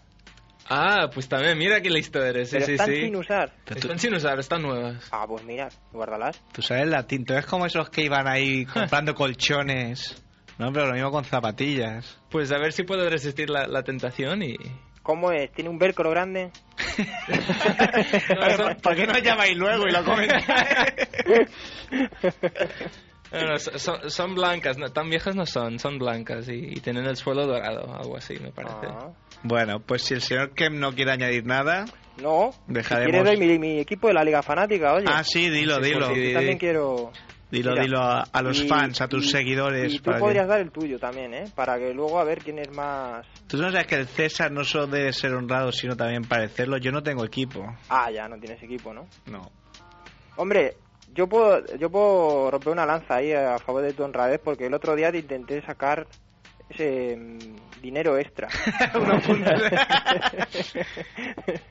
Ah, pues también, mira qué listo eres. Sí, Pero sí, están sí. sin usar. Están sin usar, están nuevas. Ah, pues mira, guárdalas. Tú sabes latín, tú eres como esos que iban ahí comprando colchones. No, pero lo mismo con zapatillas. Pues a ver si puedo resistir la, la tentación y... ¿Cómo es? ¿Tiene un velcro grande? No, son- ¿Por qué no llamáis luego y lo comentáis? No, son, son blancas, no, tan viejas no son, son blancas y, y tienen el suelo dorado, algo así me parece. Ah. bueno, pues si el señor Kem no quiere añadir nada, No, Dejaremos- si quieres mi, mi equipo de la Liga Fanática, oye. ah, sí, dilo, Sí, dilo. Yo también quiero... Dilo, Mira, dilo a, a los y- fans, a tus y- seguidores. Y tú para que- podrías dar el tuyo también, ¿eh? Para que luego a ver quién es más... Tú no sabes que el César no solo debe ser honrado, sino también parecerlo. Yo no tengo equipo. Ah, ya, no tienes equipo, ¿no? No. Hombre, yo puedo, yo puedo romper una lanza ahí a favor de tu honradez porque el otro día te intenté sacar ese mm, dinero extra.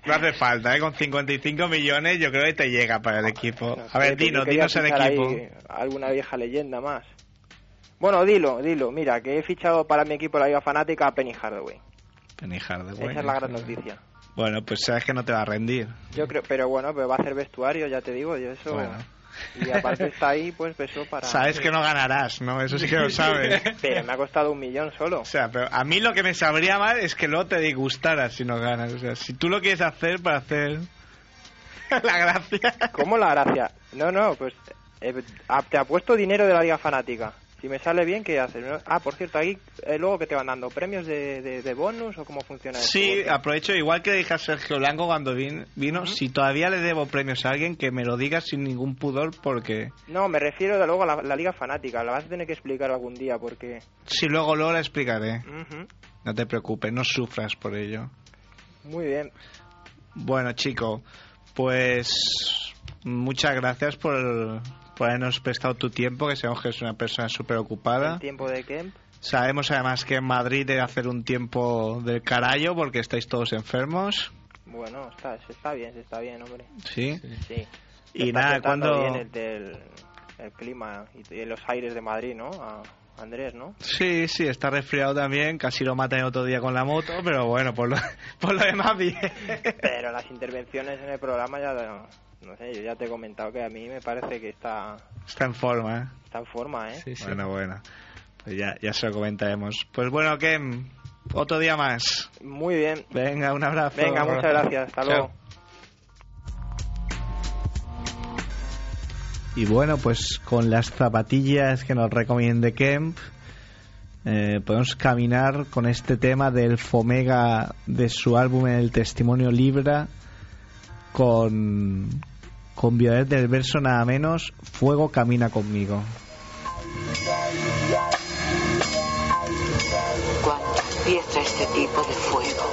No hace falta, ¿eh? Con 55 millones yo creo que te llega para el equipo. No A ver, pues dinos, dinos el equipo. ahí alguna vieja leyenda más. Bueno, dilo, dilo. Mira, que he fichado para mi equipo la Liga Fanática a Penny Hardaway. Penny Hardaway. Esa es la gran noticia. Bueno, pues sabes que no te va a rendir. Yo creo, pero bueno, pero va a hacer vestuario, ya te digo, yo eso. Bueno. Y aparte está ahí, pues eso para. Sabes que no ganarás, ¿no? Eso sí que lo sabes. Pero me ha costado un millón solo. O sea, pero a mí lo que me sabría mal es que luego te disgustara si no ganas. O sea, si tú lo quieres hacer para hacer la gracia. ¿Cómo la gracia? No, no, pues eh, te apuesto dinero de la Liga Fanática. Si me sale bien, ¿qué haces? Ah, por cierto, ahí eh, luego que te van dando premios de, de, de bonus o cómo funciona esto? Sí, aprovecho, igual que dije a Sergio Blanco cuando vin- vino, si todavía le debo premios a alguien, que me lo diga sin ningún pudor, porque No, me refiero de luego a la, la Liga Fanática. La vas a tener que explicar algún día porque... si luego luego la explicaré. Ujú. No te preocupes, no sufras por ello. Muy bien. Bueno, chico, pues muchas gracias por, por habernos prestado tu tiempo, que sabemos que es una persona súper ocupada. El tiempo de Kemp. Sabemos además que en Madrid debe hacer un tiempo del carallo porque estáis todos enfermos. Bueno, está, se está bien, se está bien, hombre. Sí. Sí. Y nada, cuando... bien el, del- el clima y, y los aires de Madrid, ¿no? A Andrés, ¿no? Sí, sí, está resfriado también, casi lo matan el otro día con la moto, pero bueno, por lo, por lo demás bien. Pero las intervenciones en el programa ya... No sé, yo ya te he comentado que a mí me parece que está, Está en forma, ¿eh? está en forma, ¿eh? Bueno, bueno. Pues ya, ya se lo comentaremos. Pues bueno, Ken, otro día más. Muy bien. Venga, un abrazo. Venga, muchas gracias. Hasta Chao. luego. Y bueno, pues con las zapatillas que nos recomiende Kemp, eh, podemos caminar con este tema del Fomega de su álbum El Testimonio Libra, con, con Violet del verso nada menos, Fuego camina conmigo. Cuando empieza este tipo de fuego,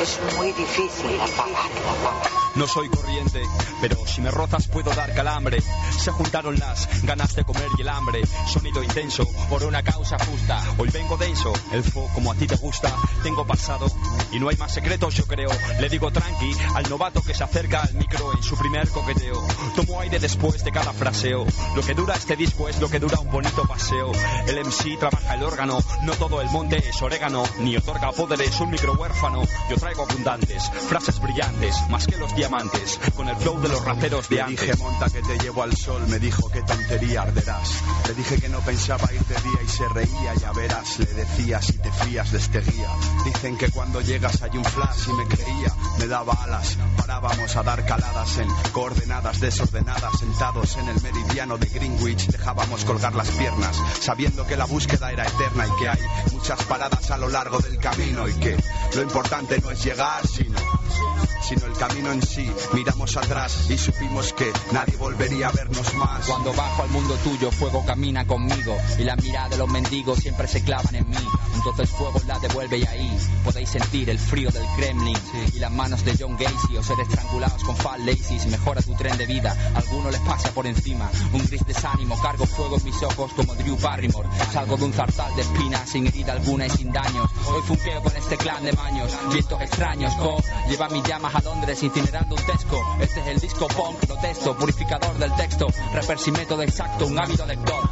es muy difícil apagarlo. No soy corriente, pero si me rozas puedo dar calambre. Se juntaron las ganas de comer y el hambre. Sonido intenso por una causa justa. Hoy vengo denso, el fo como a ti te gusta. Tengo pasado y no hay más secretos, yo creo. Le digo tranqui al novato que se acerca al micro en su primer coqueteo. Tomo aire después de cada fraseo. Lo que dura este disco es lo que dura un bonito paseo. El MC trabaja el órgano, no todo el monte es orégano, ni otorga poderes un micro huérfano. Yo traigo abundantes, frases brillantes, más que los diamantes. Diamantes, con el flow de los raperos de Le antes. dije monta que te llevo al sol, me dijo qué tontería arderás. Le dije que no pensaba ir de día y se reía, ya verás, le decía si te fías de este guía. Dicen que cuando llegas hay un flash y me creía, me daba alas. Parábamos a dar caladas en coordenadas desordenadas, sentados en el meridiano de Greenwich, dejábamos colgar las piernas, sabiendo que la búsqueda era eterna y que hay muchas paradas a lo largo del camino y que lo importante no es llegar, sino sino el camino en sí. Miramos atrás y supimos que nadie volvería a vernos más. Cuando bajo al mundo tuyo, fuego camina conmigo y la mirada de los mendigos siempre se clavan en mí. Entonces fuego la devuelve y ahí podéis sentir el frío del Kremlin y las manos de John Gacy o ser estrangulados con fat laces. Mejora tu tren de vida, alguno les pasa por encima. Un gris desánimo, cargo fuego en mis ojos como Drew Barrymore. Salgo de un zartal de espinas sin herida alguna y sin daños. Hoy funqueo con este clan de maños, vientos extraños. Co lleva mis llamas a Londres incinerando un tesco. Este es el disco punk, protesto, purificador del texto. Rapper sin exacto, un ávido lector.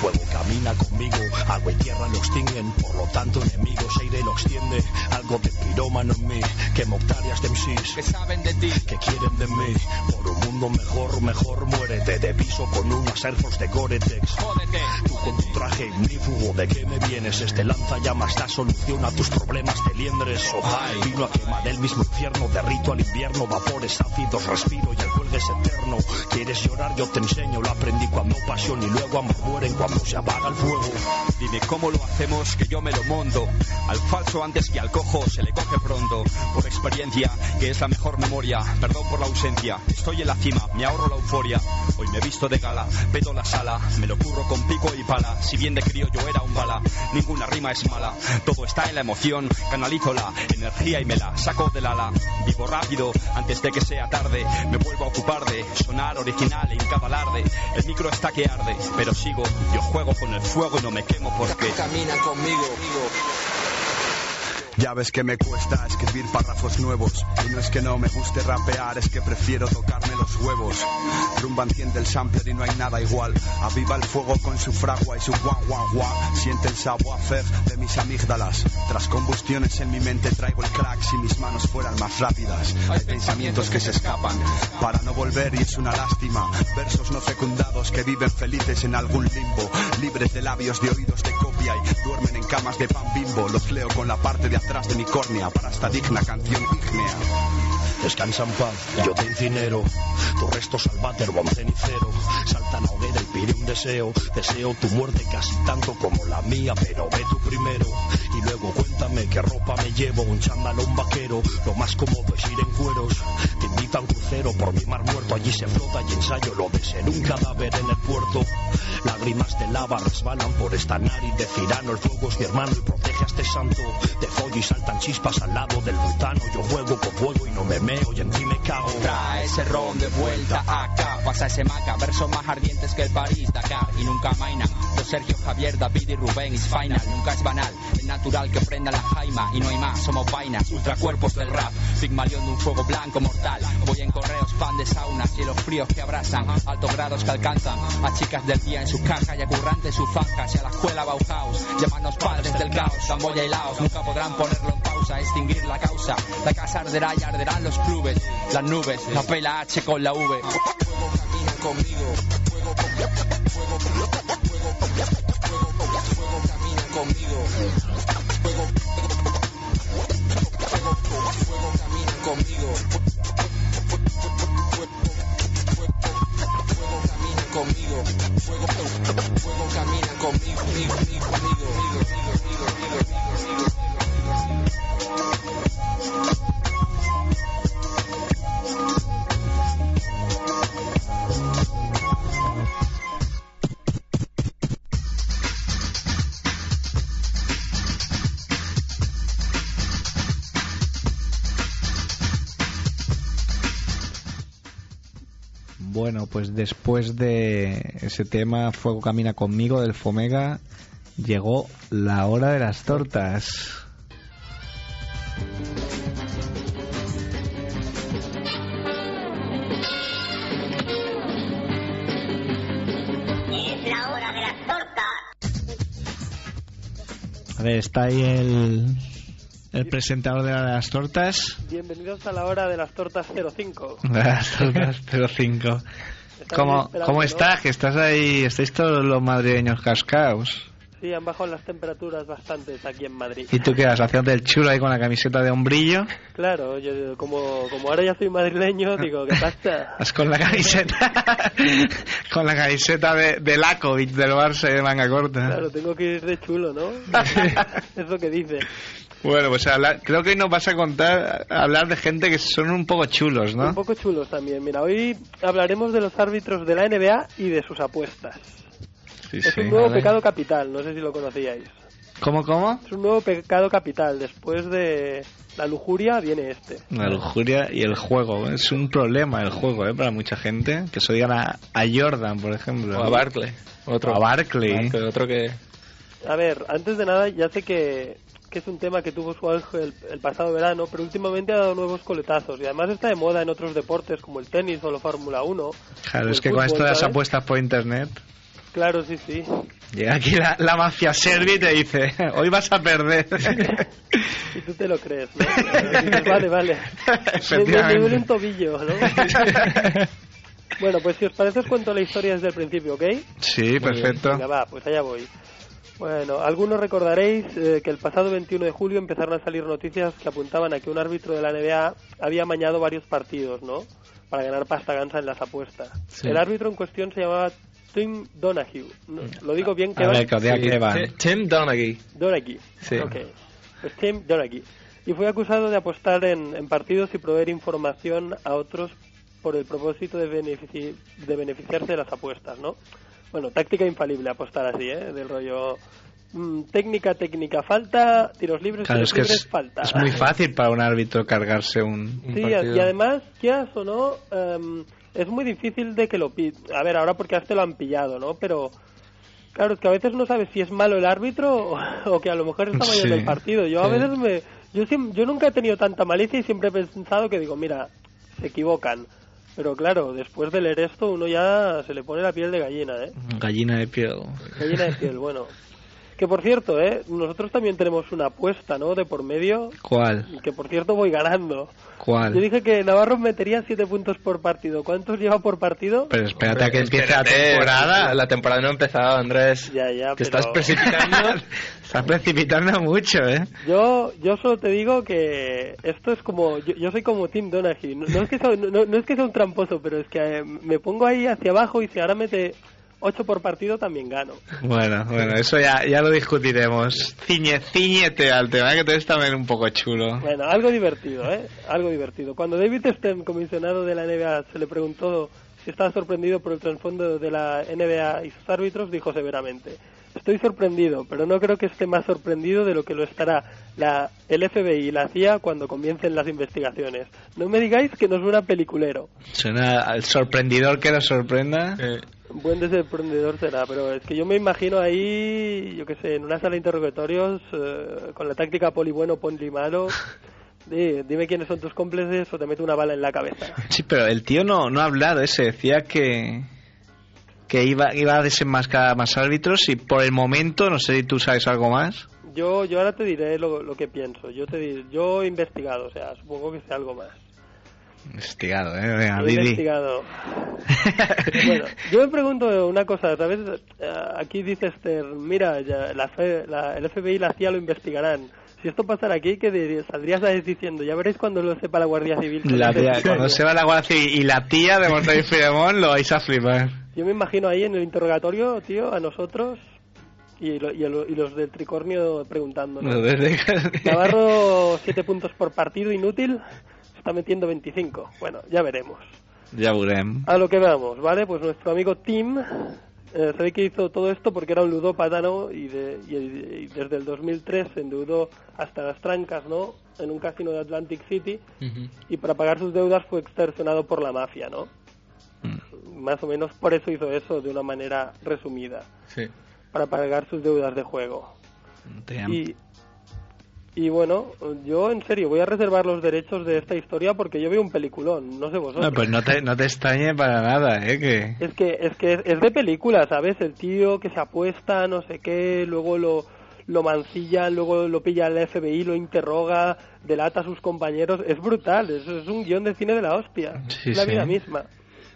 Fuego camina conmigo, agua y tierra lo extinguen, por lo tanto enemigos aire lo extiende, algo de pirómano en mí, quemo hectáreas de MCs, que saben de ti, que quieren de mí, por un mundo mejor, mejor muérete, de piso con unas Air Force de Gore-Tex, jódete, tú con tu traje ignífugo, ¿de qué me vienes? Este lanzallamas da solución a tus problemas de liendres, oh, vino a quemar el mismo infierno, derrito al invierno, vapores ácidos, respiro y el cuelgue es eterno, quieres llorar, yo te enseño, lo aprendí cuando pasión y luego amor mueren cuando se apaga el fuego. Dime cómo lo hacemos, que yo me lo monto. Al falso antes que al cojo se le coge pronto. Por experiencia, que es la mejor memoria. Perdón por la ausencia, estoy en la cima, me ahorro la euforia. Hoy me visto de gala, pedo la sala. Me lo curro con pico y pala. Si bien de crío yo era un bala, ninguna rima es mala. Todo está en la emoción, canalizo la energía y me la saco del ala. Vivo rápido, antes de que sea tarde. Me vuelvo a ocupar de sonar original en cada alarde. El micro está que arde, pero sigo. Yo juego con el fuego y no me quemo porque camina conmigo. Ya ves que me cuesta escribir párrafos nuevos. Y no es que no me guste rapear, es que prefiero tocarme los huevos. Rumba enciende el sampler y no hay nada igual. Aviva el fuego con su fragua y su guau guau guau. Siente el savoir-faire de mis amígdalas. Tras combustiones en mi mente traigo el crack Si mis manos fueran más rápidas. Hay pensamientos que se escapan Para no volver y es una lástima. Versos no fecundados que viven felices en algún limbo. Libres de labios, de oídos, de Y duermen en camas de pan bimbo Los leo con la parte de atrás de mi córnea para esta digna canción ígnea. Descansa en paz, yo te incinero. Tu resto al váter o a un cenicero. Salta la hoguera y pide un deseo. Deseo tu muerte casi tanto como la mía, pero ve tú primero. Y luego cuéntame qué ropa me llevo. Un chándal un vaquero. Lo más cómodo es ir en cueros. Te invito un crucero por mi mar muerto. Allí se flota y ensayo lo de ser un cadáver en el puerto. Lágrimas de lava resbalan por esta nariz de cirano. El fuego es mi hermano y protege a este santo. De follo y saltan chispas al lado del butano. Yo juego con fuego y no me Trae ese ron de vuelta acá, pasa ese maca, versos más ardientes que el París, Dakar, y nunca mainan. Los Sergio, Javier, David y Rubén is final, nunca es banal, es natural que prenda la jaima, y no hay más, somos vainas, ultracuerpos del rap, Pigmalión de un fuego blanco mortal, voy en correos, fan de saunas, cielos fríos que abrazan, altos grados que alcanzan, a chicas del día en sus cajas y a currantes sus fajas, y a la escuela Bauhaus, llamarnos padres del caos, Camboya y Laos, nunca podrán ponerlo en pausa, extinguir la causa, la casa arderá y arderán los clubes, las nubes, la P la H con la V. Conmigo. Fuego, fuego, fuego, camina conmigo. Fuego, fuego camina conmigo. Fuego camina conmigo. Fuego, fuego camina conmigo. Bueno, pues después de ese tema Fuego Camina conmigo del Fomega, llegó la hora de las tortas. Es la hora de las tortas. A ver, está ahí el, el presentador de la de las tortas. Bienvenidos a la hora de las tortas 05. De las tortas 05. ¿Cómo, ¿Cómo estás? Que estás ahí, estáis todos los madrileños cascaos. Sí, han bajado las temperaturas bastantes aquí en Madrid. ¿Y tú qué vas haciendo el chulo ahí con la camiseta de hombrillo? Claro, yo como, como ahora ya soy madrileño, digo, ¿qué pasa? Vas con la camiseta con la camiseta de, de Lakovic del Barça y de manga corta. Claro, tengo que ir de chulo, ¿no? es lo que dice. Bueno, pues hablar- creo que hoy nos vas a contar, a hablar de gente que son un poco chulos, ¿no? Un poco chulos también. Mira, hoy hablaremos de los árbitros de la NBA y de sus apuestas. Sí, es sí, un nuevo vale. pecado capital, no sé si lo conocíais. ¿Cómo, cómo? Es un nuevo pecado capital. Después de la lujuria viene este. La lujuria y el juego. Es un problema el juego, ¿eh? Para mucha gente. Que se digan a, a Jordan, por ejemplo. O a Barkley. Otro. A Barkley. Barkley, otro que... A ver, antes de nada, ya sé que, que es un tema que tuvo su auge el, el pasado verano, pero últimamente ha dado nuevos coletazos y además está de moda en otros deportes como el tenis o la Fórmula 1. Claro, es que con esto de las apuestas por internet, Claro, sí, sí. llega aquí la, la mafia serbia y te dice, hoy vas a perder. Y tú te lo crees, ¿no? Vale, vale. Me, duele un tobillo, ¿no? bueno, pues si os parece os cuento la historia desde el principio, ¿ok? Sí, perfecto. Venga, va, pues allá voy. Bueno, algunos recordaréis eh, que el pasado 21 de julio empezaron a salir noticias que apuntaban a que un árbitro de la NBA había amañado varios partidos, ¿no? Para ganar pasta gansa en las apuestas. Sí. El árbitro en cuestión se llamaba Tim Donahue. No, ¿Lo digo bien? A ver, que Sí. Ti- Tim Donaghy. Donaghy. Sí. Ok. Pues Tim Donaghy. Y fue acusado de apostar en, en partidos y proveer información a otros por el propósito de, benefici- de beneficiarse de las apuestas, ¿no? Bueno, táctica infalible apostar así, ¿eh? Del rollo... mm, técnica, técnica, falta, tiros libres, Claro, tiros es que libres, es, falta. es muy fácil para un árbitro cargarse un, un Sí, partido. y además, quieras o no, em, es muy difícil de que lo pi A ver, ahora porque a este lo han pillado, ¿no? Pero, claro, es que a veces no sabes si es malo el árbitro o, o que a lo mejor está mañana Sí. el partido. Yo a Sí. veces me... Yo, yo nunca he tenido tanta malicia y siempre he pensado que digo, mira, se equivocan. Pero claro, después de leer esto uno ya se le pone la piel de gallina, ¿eh? Gallina de piel. Gallina de piel, bueno. Que por cierto, ¿eh? Nosotros también tenemos una apuesta, ¿no? De por medio. ¿Cuál? Que por cierto voy ganando. ¿Cuál? Yo dije que Navarro metería 7 puntos por partido. ¿Cuántos lleva por partido? Pero espérate a que empiece la temporada. La, la temporada no ha empezado, Andrés. Ya, ya, Te pero- estás precipitando. Estás precipitando mucho, ¿eh? Yo, yo solo te digo que esto es como, yo, yo soy como Tim Donaghy. No, no es que sea, no, no es que sea un tramposo, pero es que eh, me pongo ahí hacia abajo y si ahora mete 8 por partido también gano. Bueno, bueno, eso ya, ya lo discutiremos. Ciñe, ciñete al tema, que tú eres también un poco chulo. Bueno, algo divertido, ¿eh? Algo divertido. Cuando David Stern, comisionado de la NBA, se le preguntó si estaba sorprendido por el trasfondo de la NBA y sus árbitros, dijo severamente, estoy sorprendido, pero no creo que esté más sorprendido de lo que lo estará la, el FBI y la CIA cuando comiencen las investigaciones. No me digáis que no suena peliculero. Suena al sorprendidor que nos sorprenda. Un buen sorprendedor será, pero es que yo me imagino ahí, yo qué sé, en una sala de interrogatorios, eh, con la táctica poli bueno, poli malo. Di- dime quiénes son tus cómplices o te meto una bala en la cabeza. Sí, pero el tío no, no ha hablado, ese decía que que iba, iba a desenmascarar más árbitros y por el momento, no sé si tú sabes algo más. Yo, yo ahora te diré lo, lo que pienso. Yo te di- yo he investigado, o sea, supongo que sé algo más. Investigado, ¿eh? Venga, investigado. bueno, yo me pregunto una cosa, ¿sabes? Eh, Aquí dice Esther, mira, ya la, fe- la- el FBI y la CIA lo investigarán. Si esto pasara aquí, ¿qué dirías? Saldrías a diciendo, ya veréis cuando lo sepa la Guardia Civil. La tía, cuando se va la Guardia Civil y la tía de Montaña y Filemón lo vais a flipar. Yo me imagino ahí en el interrogatorio, tío, a nosotros y, lo- y, el- y los del tricornio preguntándonos. Lo de- Navarro, 7 puntos por partido, inútil. Está metiendo 25. Bueno, ya veremos. Ya veremos. A lo que vamos, ¿vale? Pues nuestro amigo Tim eh, ve que hizo todo esto porque era un ludópata. Y, de- y- y desde el 2003 se endeudó hasta las trancas, ¿no? En un casino de Atlantic City y para pagar sus deudas fue extorsionado por la mafia, ¿no? Más o menos por eso hizo eso de una manera resumida, Sí. para pagar sus deudas de juego. Damn. Y, y bueno, yo en serio voy a reservar los derechos de esta historia porque yo veo un peliculón, no sé vosotros. Ah, pues no te, no te extrañe para nada, ¿eh? Que... Es que es que es de película, ¿sabes? El tío que se apuesta, no sé qué, luego lo lo mancilla, luego lo pilla el FBI, lo interroga, delata a sus compañeros. Es brutal, es, es un guion de cine de la hostia. Sí, es la sí. vida misma.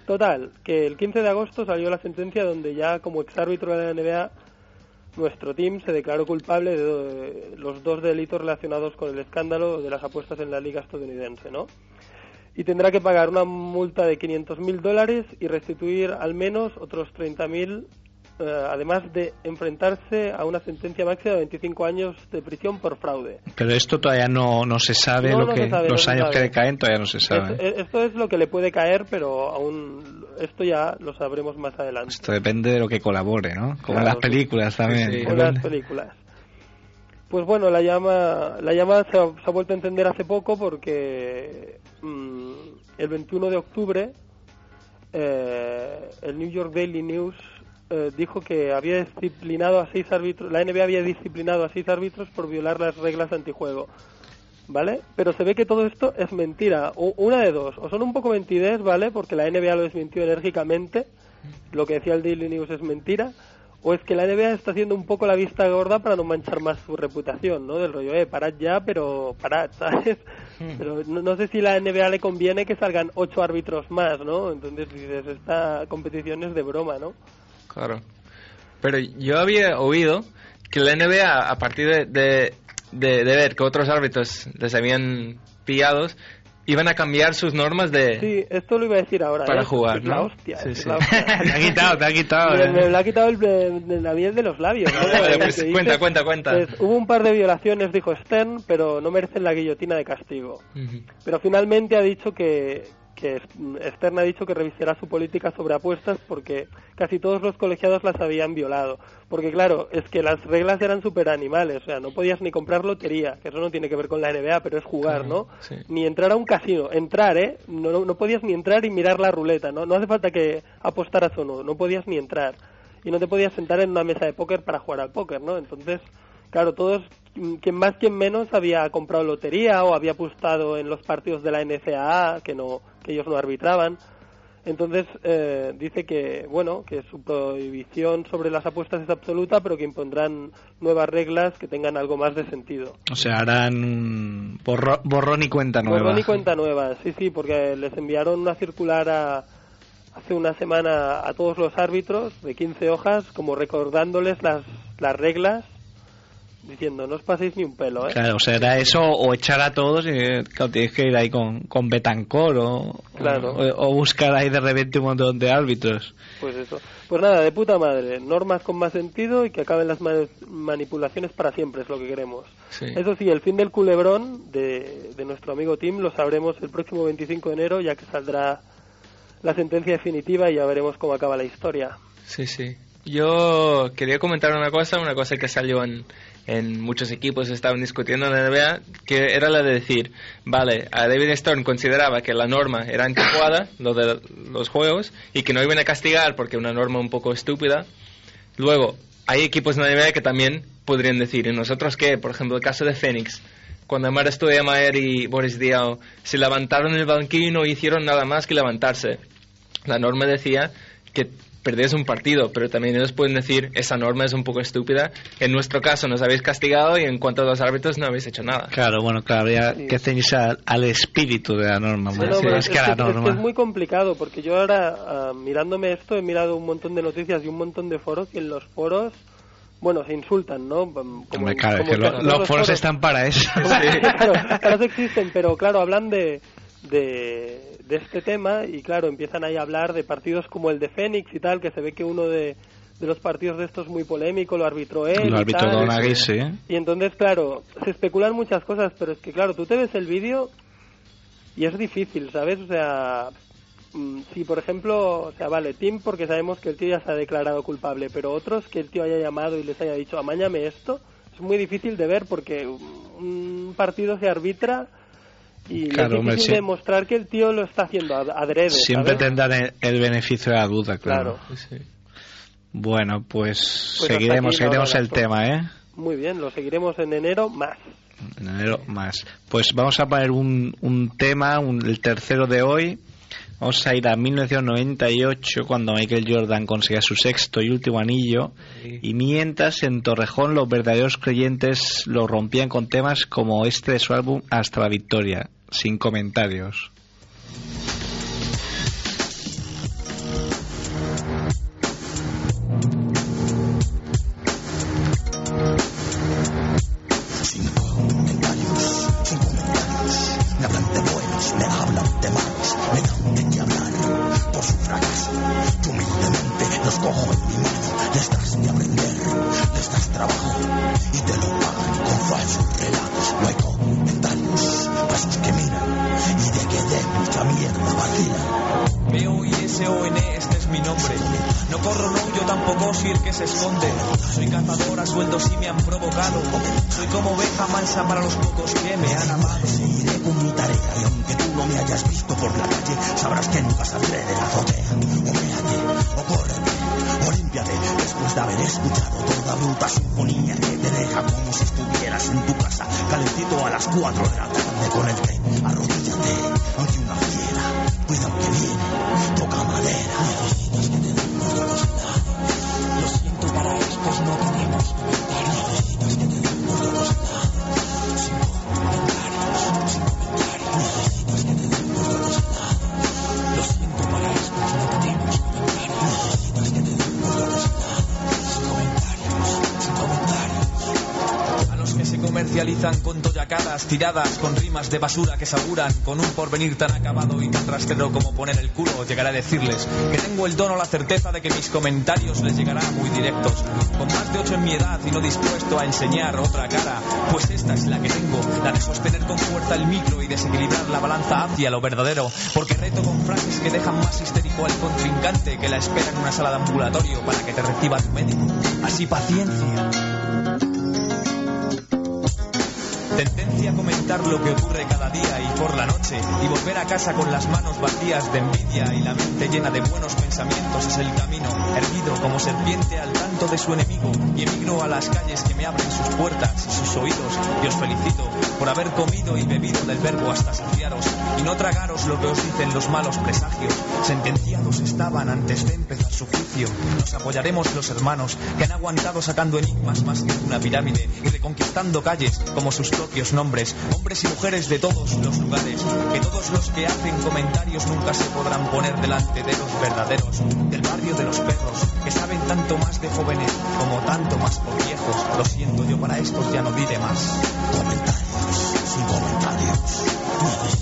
Total, que el 15 de agosto salió la sentencia donde ya como exárbitro de la NBA nuestro team se declaró culpable de eh, los dos delitos relacionados con el escándalo de las apuestas en la liga estadounidense, ¿no? Y tendrá que pagar una multa de 500.000 dólares y restituir al menos otros 30.000, eh, además de enfrentarse a una sentencia máxima de 25 años de prisión por fraude. Pero esto todavía no, no se sabe, No, lo no que, se sabe, los años sabe. que le caen todavía no se sabe. Es- eh, esto es lo que le puede caer, pero aún esto ya lo sabremos más adelante. Esto depende de lo que colabore, ¿no? Como en Claro, las sí. películas también. Con las películas. Pues bueno, la llama, la llama se ha, se ha vuelto a encender hace poco porque mm, el 21 de octubre eh, el New York Daily News eh, dijo que había disciplinado a seis árbitros, la NBA había disciplinado a seis árbitros por violar las reglas antijuego. ¿Vale? Pero se ve que todo esto es mentira. O, una de dos. O son un poco mentidez, ¿vale? Porque la NBA lo desmintió enérgicamente. Lo que decía el Daily News es mentira. O es que la NBA está haciendo un poco la vista gorda para no manchar más su reputación, ¿no? Del rollo, eh, parad ya, pero parad, ¿sabes? Pero no, no sé si la NBA le conviene que salgan ocho árbitros más, ¿no? Entonces dices, esta competición es de broma, ¿no? Claro. Pero yo había oído que la NBA, a partir de, de, de- de ver que otros árbitros les habían pillados, iban a cambiar sus normas de... Sí, esto lo iba a decir ahora. Para ¿eh? jugar, Es la ¿no? hostia, Sí, sí. la hostia. te ha quitado, te ha quitado. Me, ¿eh? me lo ha quitado el, de la miel de los labios. ¿no? Vale, pues dice. cuenta, cuenta, cuenta. Pues, hubo un par de violaciones, dijo Stern, pero no merecen la guillotina de castigo. Pero finalmente ha dicho que, que Stern ha dicho que revisará su política sobre apuestas porque casi todos los colegiados las habían violado. Porque claro, es que las reglas eran súper animales, o sea, no podías ni comprar lotería, que eso no tiene que ver con la NBA, pero es jugar, ¿no? Sí. Ni entrar a un casino, entrar, ¿eh? No, no, no podías ni entrar y mirar la ruleta, ¿no? No hace falta que apostaras o no, no podías ni entrar. Y no te podías sentar en una mesa de póker para jugar al póker, ¿no? Entonces, claro, todos, quien más, quien menos, había comprado lotería o había apostado en los partidos de la NCAA, que, no, que ellos no arbitraban. Entonces, eh, dice que, bueno, que su prohibición sobre las apuestas es absoluta, pero que impondrán nuevas reglas que tengan algo más de sentido. O sea, harán un borro- borrón y cuenta nueva. Borrón y cuenta nueva, sí, sí, porque les enviaron una circular a- hace una semana a todos los árbitros de 15 hojas, como recordándoles las, las reglas, diciendo, no os paséis ni un pelo, ¿eh? Claro, o sea, era eso o echar a todos y claro, tienes que ir ahí con, con Betancor o, Claro. o, o buscar ahí de repente un montón de árbitros. Pues eso. Pues nada, de puta madre. Normas con más sentido y que acaben las ma- manipulaciones para siempre, es lo que queremos. Sí. Eso sí, el fin del culebrón de, de nuestro amigo Tim lo sabremos el próximo 25 de enero, ya que saldrá la sentencia definitiva y ya veremos cómo acaba la historia. Sí, sí. Yo quería comentar una cosa, una cosa que salió en, en muchos equipos estaban discutiendo en la NBA, que era la de decir, vale, a David Stern consideraba que la norma era anticuada, lo de los juegos, y que no iban a castigar porque una norma un poco estúpida. Luego, hay equipos en la NBA que también podrían decir, ¿y nosotros qué? Por ejemplo, el caso de Phoenix. Cuando Amar Stoudemire y Boris Diaw se levantaron el banquillo y no hicieron nada más que levantarse. La norma decía que perdés un partido, pero también ellos pueden decir, esa norma es un poco estúpida. En nuestro caso nos habéis castigado y en cuanto a los árbitros no habéis hecho nada. Claro, bueno, claro, habría que ceñirse al, al espíritu de la norma, pero más es, que a la que, es que norma. es muy complicado porque yo ahora ah, mirándome esto he mirado un montón de noticias y un montón de foros y en los foros bueno se insultan no Como- Hombre, claro, como que lo- los todos foros están para eso. claro, claro, existen pero claro hablan de, de de este tema y claro empiezan ahí a hablar de partidos como el de Fénix y tal que se ve que uno de de los partidos de estos muy polémico lo arbitró él Lo y tal. Don Aguirre, sí. Y entonces, claro, se especulan muchas cosas, pero es que, claro, tú te ves el vídeo y es difícil, ¿sabes? O sea, mm, si por ejemplo, o sea, vale, Tim porque sabemos que el tío ya se ha declarado culpable, pero otros que el tío haya llamado y les haya dicho, amañame esto, es muy difícil de ver porque un partido se arbitra y Claro, es hombre, difícil sí. demostrar que el tío lo está haciendo ad- adrede, Siempre ¿sabes? tendrán el, el beneficio de la duda, claro. Claro. Bueno, pues, Pues seguiremos, seguiremos el tema, ¿eh? Muy bien, lo seguiremos en enero más. En enero más. Pues vamos a poner un, un tema, un- el tercero de hoy, Vamos a ir a 1998 cuando Michael Jordan conseguía su sexto y último anillo y mientras en Torrejón los verdaderos creyentes lo rompían con temas como este de su álbum Hasta la Victoria, sin comentarios. Cojo en mi mano, les das de aprender, les das trabajo y te lo pagan con falsos relatos. No hay comentarios, pasos que miran y de que de mucha mierda vacilan. B-O-I-S-O-N, este es mi nombre. No corro, no, yo tampoco soy el que se esconde. Soy cazador a sueldo si me han provocado. Soy como oveja mansa para los pocos que me han amado. Seguiré con mi tarea y aunque tú no me hayas visto por la calle, sabrás que nunca saldré de la azotea. Haber escuchado toda bruta sinfonía que te deja como si estuvieras en tu casa, calentito a las 4 de la tarde con el té. Tiradas, con rimas de basura que se con un porvenir tan acabado y tan rastrero como poner el culo, llegaré a decirles que tengo el don o la certeza de que mis comentarios les llegarán muy directos. Con más de ocho en mi edad y no dispuesto a enseñar otra cara, pues esta es la que tengo, la de sostener con fuerza el micro y desequilibrar la balanza hacia lo verdadero, porque reto con frases que dejan más histérico al contrincante que la espera en una sala de ambulatorio para que te reciba tu médico. Así paciencia. Lo que ocurre cada día y por la noche y volver a casa con las manos vacías de envidia y la mente llena de buenos pensamientos es el camino, erguido como serpiente al tanto de su enemigo y emigro a las calles que me abren sus puertas y sus oídos y os felicito por haber comido y bebido del verbo hasta saciaros y no tragaros lo que os dicen los malos presagios. Sentenciados estaban antes de empezar su juicio. Nos apoyaremos los hermanos que han aguantado sacando enigmas más que una pirámide y reconquistando calles como sus propios nombres, hombres y mujeres de todos los lugares, que todos los que hacen comentarios nunca se podrán poner delante de los verdaderos, del barrio de los perros, que saben tanto más de jóvenes como tanto más por viejos. Lo siento, yo para estos ya no diré más. Sin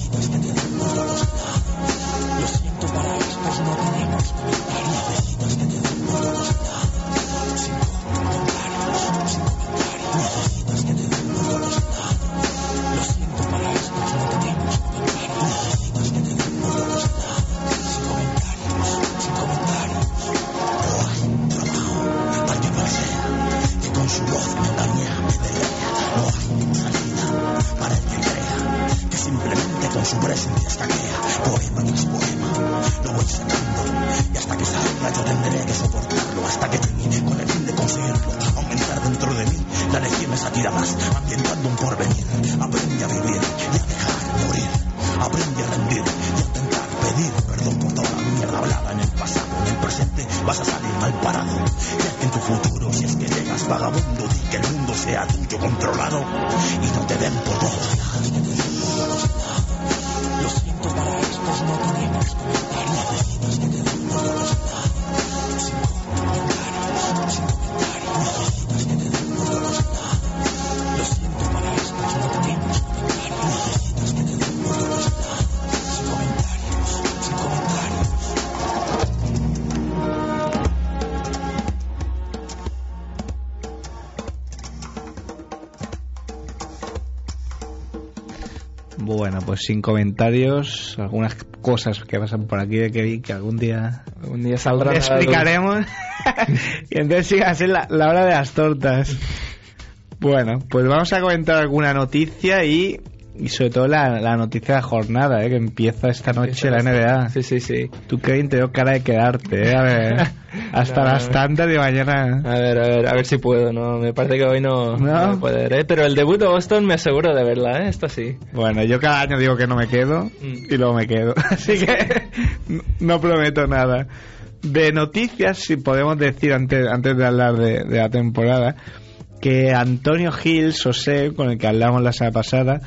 mundo sin comentarios, algunas cosas que pasan por aquí de Kevin que algún día, algún día saldrán explicaremos. y entonces sigue a ser la, la hora de las tortas. Bueno, pues vamos a comentar alguna noticia y y sobre todo la, la noticia de la jornada, ¿eh? que empieza esta noche la NBA. Sí, sí, sí. Tú, Kevin, te dio cara de quedarte, ¿eh? A ver, hasta No, las tantas de mañana. A ver, a ver, a ver si puedo, ¿no? Me parece que hoy no, ¿No? no voy a poder, ¿eh? Pero el debut de Boston me aseguro de verla, ¿eh? Esto sí. Bueno, yo cada año digo que no me quedo Mm. y luego me quedo. Así que no prometo nada. De noticias, si podemos decir antes, antes de hablar de, de la temporada, que Antonio Gil Sosé, con el que hablamos la semana pasada,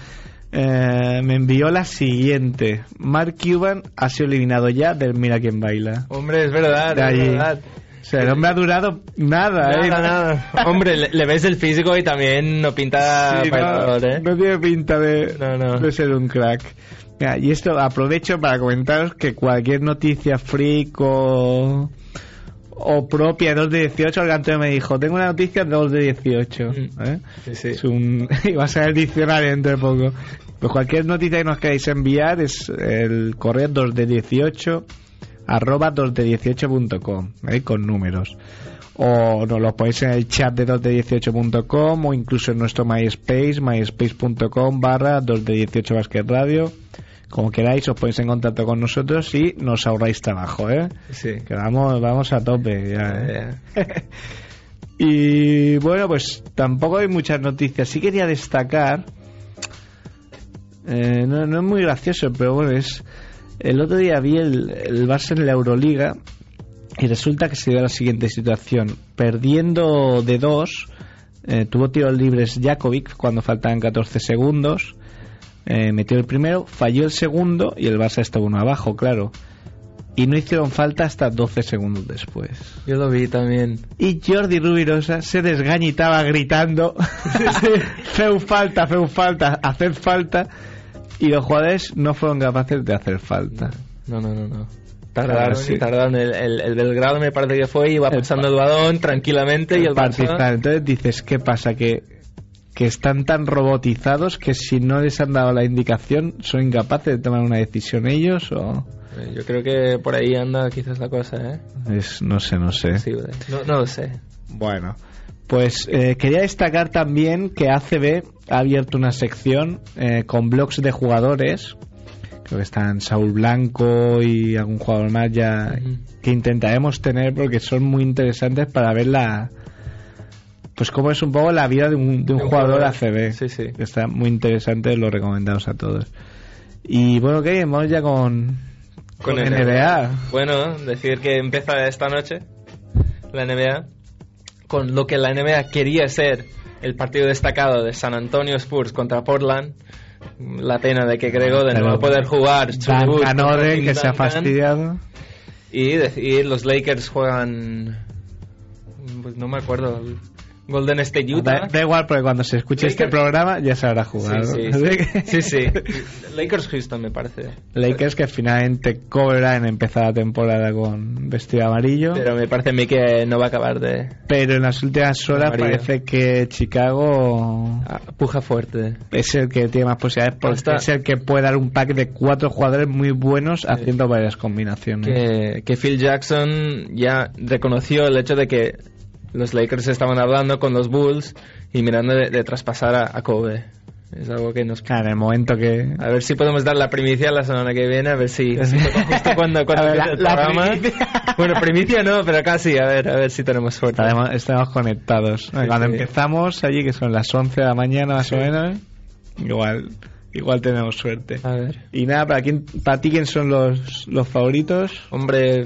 eh, me envió la siguiente. Mark Cuban ha sido eliminado ya del Mira quién baila. Hombre, es verdad, De es allí. verdad. O sea, el hombre ha durado nada, ¿eh? Nada, nada. Hombre, le, le ves el físico y también no pinta Sí, no, ¿eh? no tiene pinta de, No, no. de ser un crack. Mira, y esto aprovecho para comentaros que cualquier noticia freak o, o propia de 2 de 18, el Antonio me dijo, tengo una noticia de 2 de 18. ¿eh? Mm. Sí, sí. Es un, y va a ser el diccionario dentro de poco. Pues cualquier noticia que nos queráis enviar es el correo 2 de 18 arroba 2 de 18.com, ¿eh? con números. O nos lo ponéis en el chat de 2 de 18.com o incluso en nuestro MySpace, myspace.com barra 2 de 18 Basket Radio. Como queráis, os ponéis en contacto con nosotros y nos ahorráis trabajo, ¿eh? Sí. Que vamos, vamos a tope ya, ¿eh? y bueno, pues tampoco hay muchas noticias. Sí quería destacar, eh, no, no es muy gracioso, pero bueno, es... El otro día vi el, el Barça en la Euroliga y resulta que se dio la siguiente situación. Perdiendo de dos, eh, tuvo tiros libres Jakovic cuando faltaban 14 segundos. Eh, metió el primero, falló el segundo y el Barça estaba uno abajo, claro. Y no hicieron falta hasta 12 segundos después. Yo lo vi también. Y Jordi Rubirosa se desgañitaba gritando: Feu falta, feu falta, haced falta. Y los jugadores no fueron capaces de hacer falta. No, no, no, no. Tardaron, sí. tardaron. El, el, el Belgrado me parece que fue, iba pasando el balón tranquilamente y el Barça... Partizan. Entonces dices, ¿qué pasa? Que, que están tan robotizados que si no les han dado la indicación son incapaces de tomar una decisión ellos o... Eh, Yo creo que por ahí anda quizás la cosa, ¿eh? Es, no sé, no sé. No lo sé. Bueno, pues eh, quería destacar también que ACB ha abierto una sección eh, con blogs de jugadores. Creo que están Saúl Blanco y algún jugador más ya que intentaremos tener porque son muy interesantes para ver la. Pues cómo es un poco la vida de un, de un De un jugador, jugador. ACB. Sí, sí. Que está muy interesante, lo recomendamos a todos. Y bueno, que vamos ya con, con, NBA. Bueno, decir que empieza esta noche la NBA con lo que la NBA quería ser el partido destacado de San Antonio Spurs contra Portland. La pena de que Greg Oden no va a poder jugar Tim que se ha fastidiado. Y decir, los Lakers juegan. Pues no me acuerdo. Golden State Utah. Da, da igual, porque cuando se escuche este programa ya se habrá jugado. Sí, sí, que- sí. sí, sí. Lakers Houston, me parece. Lakers que finalmente cobra en empezar la temporada con vestido amarillo. Pero me parece a mí que no va a acabar de. Pero en las últimas horas Amarillo. parece que Chicago puja fuerte. es el que tiene más posibilidades porque Hasta- es el que puede dar un pack de cuatro jugadores muy buenos haciendo varias combinaciones. que, que Phil Jackson ya reconoció el hecho de que los Lakers estaban hablando con los Bulls y mirando de, de traspasar a, a Kobe. Es algo que nos... Claro, en el momento que... A ver si podemos dar la primicia la semana que viene, a ver si, justo cuando, cuando ver, el la- programa. primicia. Bueno, primicia no, pero casi, a ver, a ver si tenemos suerte. Estaremos conectados. Cuando sí. empezamos allí, que son las 11 de la mañana más o menos, igual igual tenemos suerte. A ver. Y nada, ¿para, quién, para ti quién son los, los favoritos? Hombre,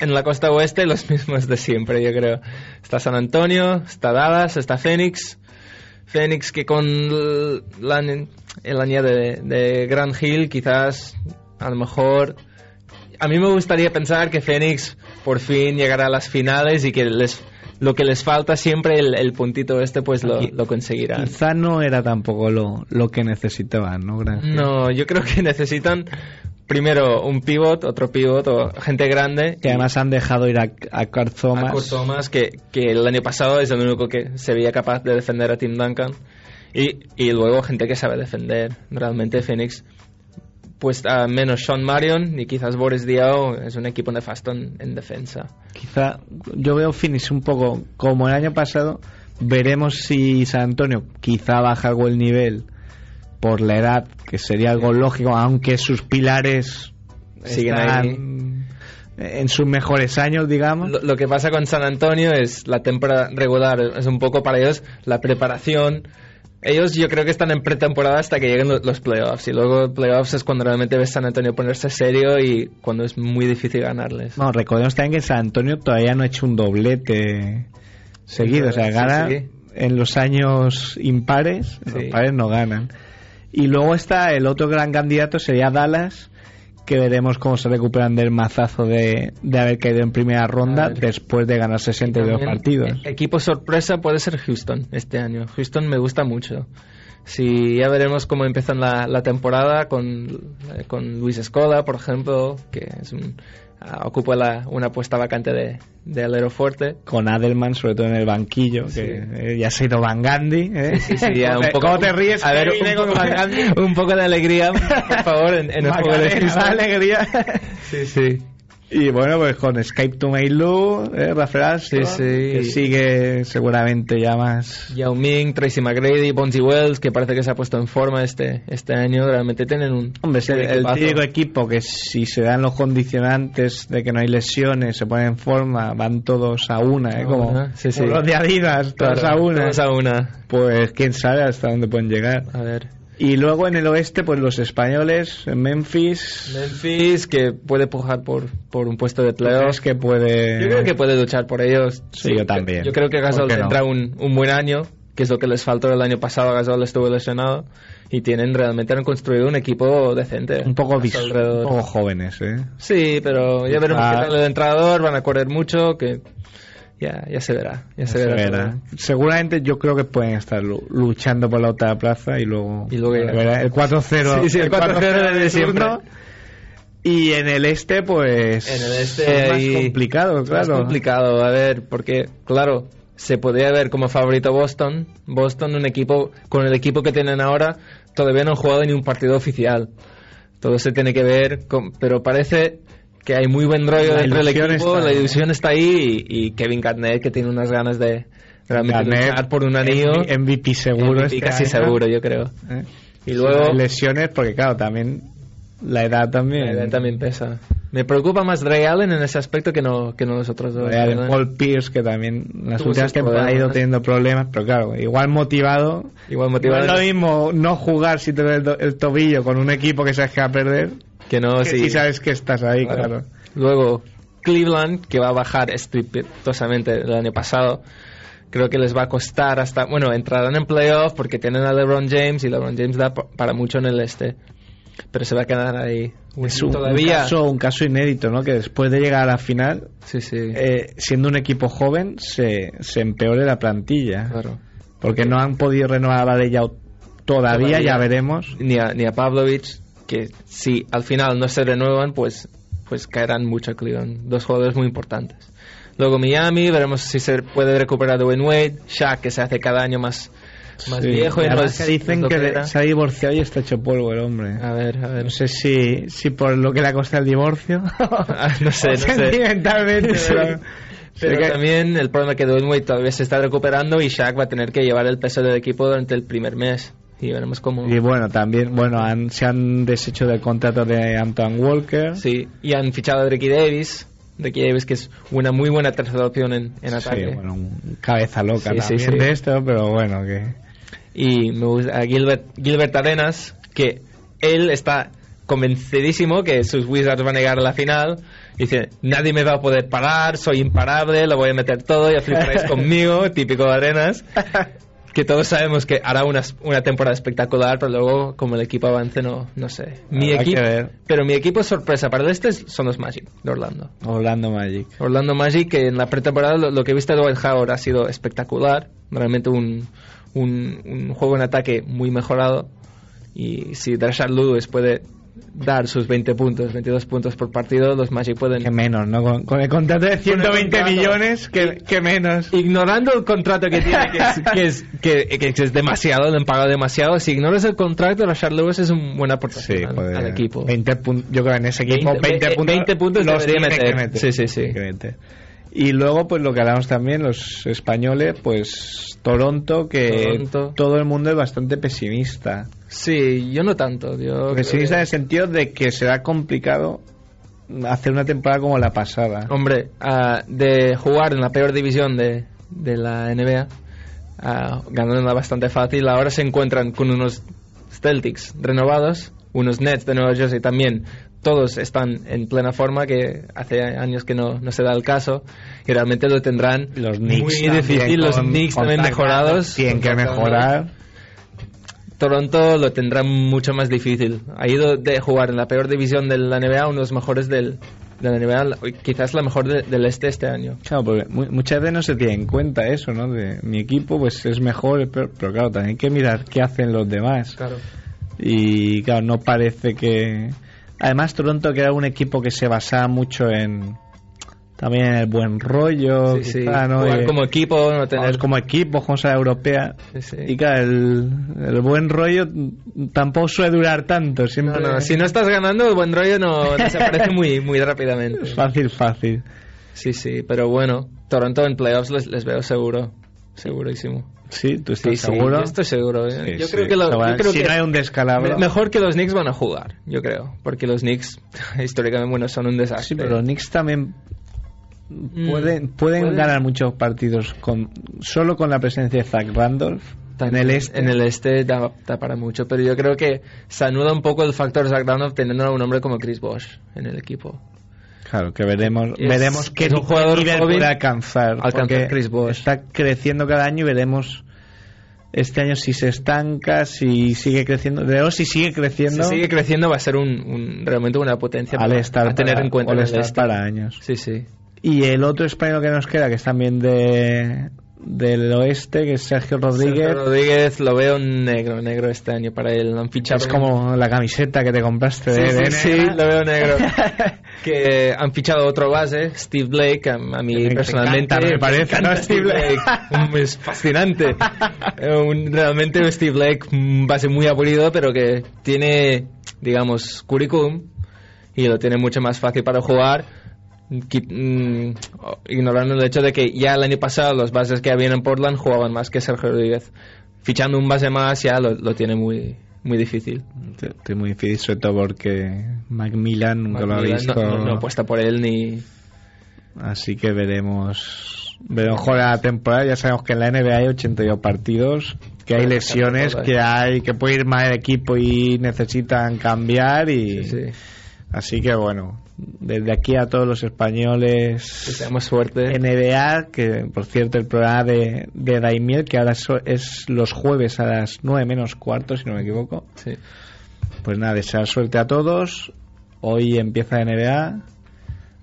en la costa oeste los mismos de siempre, yo creo. Está San Antonio, está Dallas, está Phoenix. Phoenix que con la, el añade de, de Grand Hill quizás a lo mejor... A mí me gustaría pensar que Phoenix por fin llegará a las finales y que les, lo que les falta siempre, el, el puntito este, pues lo, lo conseguirán. Quizá no era tampoco lo, lo que necesitaban, ¿no? Gran- No, yo creo que necesitan primero un pivot, otro pivot o gente grande. Que además han dejado ir a, a Kurt Thomas. a Kurt Thomas, que, que el año pasado es el único que se veía capaz de defender a Tim Duncan. Y, y luego gente que sabe defender. Realmente Phoenix, pues a menos Sean Marion y quizás Boris Diaw, es un equipo nefasto en, en defensa. Quizá yo veo Phoenix un poco como el año pasado. Veremos si San Antonio quizá baja algo el nivel, por la edad, que sería algo lógico, aunque sus pilares Siguen ahí. en sus mejores años, digamos. Lo, lo que pasa con San Antonio es la temporada regular, es un poco para ellos la preparación. Ellos yo creo que están en pretemporada hasta que lleguen lo- los playoffs y luego playoffs es cuando realmente ves San Antonio ponerse serio y cuando es muy difícil ganarles. No, recordemos también que San Antonio todavía no ha hecho un doblete seguido, o sea, gana sí. en los años impares, los pares no ganan. Y luego está el otro gran candidato, sería Dallas, que veremos cómo se recuperan del mazazo de, de haber caído en primera ronda después de ganar 62 También, partidos. e- Equipo sorpresa puede ser Houston este año. Houston me gusta mucho. Si ya veremos cómo empiezan la, la temporada con, eh, con Luis Escola, por ejemplo, que es un, ocupa la- una puesta vacante de, de alero fuerte. Con Adelman, sobre todo en el banquillo, que eh, ya se ha ido Van Gandhi. ¿eh? Sí, sí, ya ¿Cómo, un te, poco- cómo te ríes? A ver, eh, un, con poco, un poco de alegría, por favor, en, en el juego de alegría. Sí, sí. Y bueno, pues con Skype to Mailu, ¿eh? Rafael Alston, Sí, sí. que sigue seguramente ya más... Yao Ming, Tracy McGrady, Bonzi Wells, que parece que se ha puesto en forma este, este año. Realmente tienen un. Hombre, es el, típico equipo que si se dan los condicionantes de que no hay lesiones, se ponen en forma, van todos a una, ¿eh? Como, sí, sí. como los de Adidas, todos Claro, a una. todos a una. Pues quién sabe hasta dónde pueden llegar. A ver. Y luego en el oeste, pues los españoles, en Memphis, Memphis, que puede pujar por, por un puesto de ¿tú crees playoffs. que puede... Yo creo que puede luchar por ellos. Sí, yo también. Yo creo que Gasol ¿Por qué no? tendrá un, un buen año, que es lo que les faltó el año pasado. Gasol estuvo lesionado y tienen realmente han construido un equipo decente. Un poco, un poco jóvenes, ¿eh? Sí, pero ya veremos Ah. qué tal el entrenador. Van a correr mucho, que ya, ya se verá. Ya se, Se verá. verá. todo. Seguramente yo creo que pueden estar lu- luchando por la otra plaza y luego, Y luego verá. el 4-0 Sí, sí, el 4-0 de siempre. y en el este pues En el este es más complicado claro más complicado, a ver, porque, claro, se podría ver como favorito Boston. Boston, un equipo, con el equipo que tienen ahora, todavía no han jugado ni un partido oficial. Todo se tiene que ver, con- pero parece que hay muy buen rollo La dentro del equipo, está la ilusión está ahí y, y Kevin Garnett que tiene unas ganas de realmente luchar por un anillo. MVP seguro MVP este casi año. seguro, yo creo. ¿Eh? Y luego... Lesiones porque claro también la edad también La edad también pesa. Me preocupa más Ray Allen en ese aspecto que no, que no los otros dos. ¿verdad? Paul Pierce que también las últimas temporadas ha ido teniendo problemas pero claro igual motivado Igual motivado. no es lo mismo no jugar si te do- el tobillo con un equipo que sabes que va a perder Que no, que sí. si sabes que estás ahí Claro. claro Luego, Cleveland, que va a bajar estrepitosamente el año pasado. Creo que les va a costar hasta. Bueno, entrarán en playoff porque tienen a LeBron James y LeBron James da pa- para mucho en el este. Pero se va a quedar ahí. Es un, un Todavía. caso, un caso inédito, ¿no? Que después de llegar a la final, Sí, sí. eh, siendo un equipo joven, se, se empeore la plantilla. Claro. Porque no han podido renovar a Leyau todavía, ya veremos. Ni a, ni a Pavlovich, que si al final no se renuevan, pues, pues caerán mucho a Cleveland. Dos jugadores muy importantes. Luego Miami, veremos si se puede recuperar Dwayne Wade. Shaq, que se hace cada año más, más Sí. viejo. Y es- que dicen que, se ha divorciado y está hecho polvo el hombre. A ver, a ver. No sé si, si por lo que le ha costado el divorcio. Ah, no sé, no. Sentimentalmente, pero. Pero sé que- también el problema es que Dwayne Wade todavía se está recuperando y Shaq va a tener que llevar el peso del equipo durante el primer mes. Y veremos cómo. Y bueno, también, bueno, han, se han deshecho del contrato de Antoine Walker. Sí, y han fichado a Ricky Davis. Ricky Davis, que es una muy buena tercera opción en, en Sí, ataque. bueno, un cabeza loca Sí, sí, también sí. de esto, pero bueno, que. Y me gusta a Gilbert, Gilbert Arenas, que él está convencidísimo que sus Wizards van a llegar a la final. Dice, nadie me va a poder parar, soy imparable, lo voy a meter todo, ya fliparéis conmigo, típico de Arenas. Que todos sabemos que hará una, una temporada espectacular, pero luego, como el equipo avance, no, no sé. Mi Habrá equipo, pero mi equipo sorpresa para el este son los Magic de Orlando. Orlando Magic. Orlando Magic, que en la pretemporada lo, lo que he visto de Dwight Howard ha sido espectacular. Realmente un, un, un juego en ataque muy mejorado. Y si Rashard Lewis puede dar sus 20 puntos, 22 puntos por partido, los Magic pueden... Que menos, ¿no? Con, con el contrato de Con el 120 contrato. millones, que, que menos. Ignorando el contrato que tiene, que es, que es, que- que es demasiado, le han pagado demasiado. Si ignoras el contrato, Rashard Lewis es una buena aportación Sí, al, al equipo. 20 puntos, yo creo que en ese equipo 20, 20 puntos, 20 puntos los debería que meter. Sí, sí, sí. Que. Y luego, pues lo que hablamos también, los españoles, pues Toronto, que Toronto. todo el mundo es bastante pesimista. Sí, yo no tanto. Yo Pesimista en el sentido de que será complicado hacer una temporada como la pasada. Hombre, ah, de jugar en la peor división de, de la NBA, ah, ganándola bastante fácil, ahora se encuentran con unos Celtics renovados, unos Nets de Nueva Jersey también. Todos están en plena forma, que hace años que no, no se da el caso, y realmente lo tendrán Los muy Knicks también difícil. Los con- Knicks también mejorados. Tienen que mejorar. Toronto lo tendrá mucho más difícil. Ha ido de jugar en la peor división de la NBA a uno de los mejores del, de la NBA, quizás la mejor de- del este este año. Claro, porque mu- muchas veces no se tiene en cuenta eso, ¿no? De mi equipo, pues es mejor, pero, pero claro, también hay que mirar qué hacen los demás. Claro. Y claro, no parece que. Además, Toronto, que era un equipo que se basaba mucho en. También el buen rollo, Sí, ¿no? Jugar como equipo, no tener... como equipo, europea. Sí. Y claro, el, el buen rollo tampoco suele durar tanto. No, Siempre no, si no estás ganando, el buen rollo no desaparece muy, muy rápidamente. fácil, fácil. Sí, sí, pero bueno, Toronto en playoffs les, les veo seguro, segurísimo. Sí, tú estás Sí, sí, seguro. yo estoy seguro. ¿eh? Sí, yo sí. creo que, lo- yo creo si que no hay un descalabro. me- mejor que los Knicks van a jugar, yo creo, porque los Knicks históricamente bueno son un desastre. Sí, pero los Knicks también Mm, pueden, pueden pueden. ganar muchos partidos con solo con la presencia de Zach Randolph en el este. En el este da, da para mucho, pero yo creo que se anuda un poco el factor Zach Randolph teniendo a un hombre como Chris Bosh en el equipo. Claro, que veremos, Es- veremos qué es un jugador nivel joven puede alcanzar. alcanzar Chris Bosh. Está creciendo cada año y veremos este año si se estanca, si sigue creciendo. Veremos si sigue creciendo. Si sigue creciendo va a ser un, un- realmente una potencia para- estar a tener para- en cuenta. al en el estar este. para años. Sí, sí. Y el otro español que nos queda, que es también de del oeste, que es Sergio Rodríguez. Sergio Rodríguez lo veo negro, negro este año para él. Lo han fichado Es como la camiseta que te compraste Sí, de sí, de sí, lo veo negro. que han fichado otro base, Steve Blake, a, a mí Que personalmente encanta, me parece. Steve Blake. Es fascinante. Eh, un- realmente un Steve Blake, un base muy aburrido, pero que tiene, digamos, curriculum y lo tiene mucho más fácil para jugar. Mm, ignorando el hecho de que ya el año pasado los bases que habían en Portland jugaban más que Sergio Rodríguez. Fichando un base más ya lo, lo tiene muy, muy difícil. Es muy difícil, sobre todo porque Macmillan nunca lo ha visto. No, no, no apuesta por él ni. Así que veremos. Veremos jugar la temporada. Ya sabemos que en la NBA hay 82 partidos, que hay lesiones, que hay que puede ir mal el equipo y necesitan cambiar. y Sí, sí. Así que bueno, desde aquí a todos los españoles. Deseamos suerte. NBA, que por cierto el programa de, de Daimiel, que ahora es los jueves a las 9 menos cuarto, si no me equivoco. Sí. Pues nada, desear suerte a todos. Hoy empieza NBA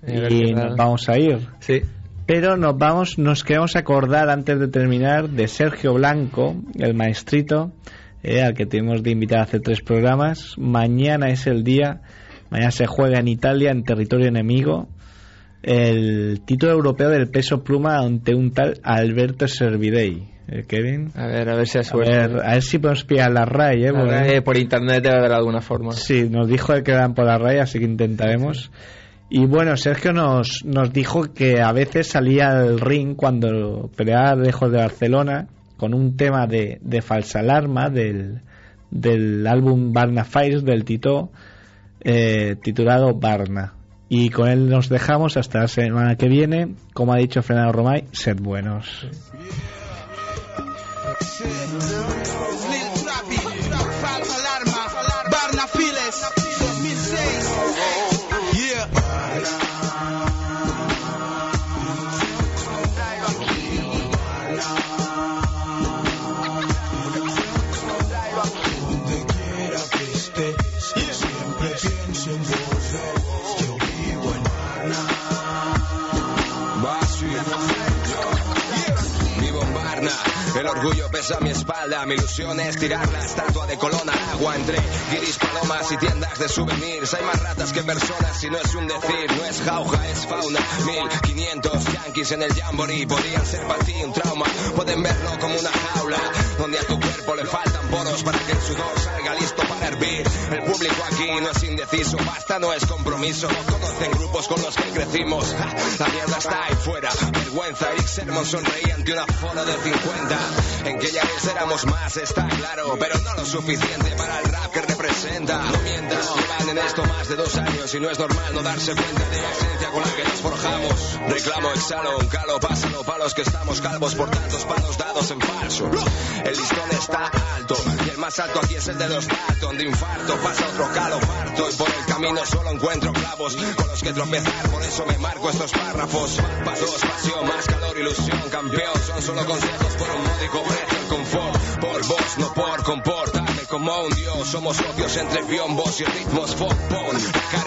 Y nos vamos a ir. Sí. Pero nos vamos, nos queremos acordar antes de terminar de Sergio Blanco, el maestrito, eh, al que tuvimos de invitar hace tres programas. Mañana es el día, mañana se juega en Italia, en territorio enemigo, el título europeo del peso pluma ante un tal Alberto Servidei. Eh, Kevin. A ver, a ver si A suerte. ver, a ver si podemos pillar la RAI, ¿eh? Porque- por internet debe haber alguna forma. Sí, nos dijo que eran por la raya, así que intentaremos. Y bueno, Sergio nos, nos dijo que a veces salía al ring cuando peleaba lejos de Barcelona con un tema de, de falsa alarma del, del álbum Barna Fires del Tito, eh, titulado Barna. Y con él nos dejamos hasta la semana que viene. Como ha dicho Fernando Romay, sed buenos. A mi espalda, mi ilusión es tirar la estatua de Colón al agua entre guiris, palomas y tiendas de souvenirs. Hay más ratas que personas y no es un decir, no es jauja, es fauna. 1500 yankees en el jamboree podrían ser para ti un trauma. Pueden verlo como una jaula donde a tu cuerpo le faltan poros para que el sudor salga listo para El público aquí no es indeciso, basta, no es compromiso. No conocen grupos con los que crecimos. La mierda está ahí fuera. Vergüenza, Eric Sermon sonreía ante una foto de 50. En que ya éramos más, está claro, pero no lo suficiente para el rap que representa. No mientas, llevan en esto más de dos años y no es normal no darse cuenta de la esencia con la que nos forjamos. Reclamo, exhalo, un calo, pásalo, palos que estamos calvos por tantos palos dados en falso. El listón está alto y el más alto aquí es el de los Dalton. De infarto pasa otro calo, parto y por el camino solo encuentro clavos con los que tropezar. Por eso me marco estos párrafos. Pasos, pasión, más calor, ilusión, campeón. Son solo consejos por un módico precio el confort. Por vos, no por comportarme como un dios. Somos socios entre biombos y ritmos folk pon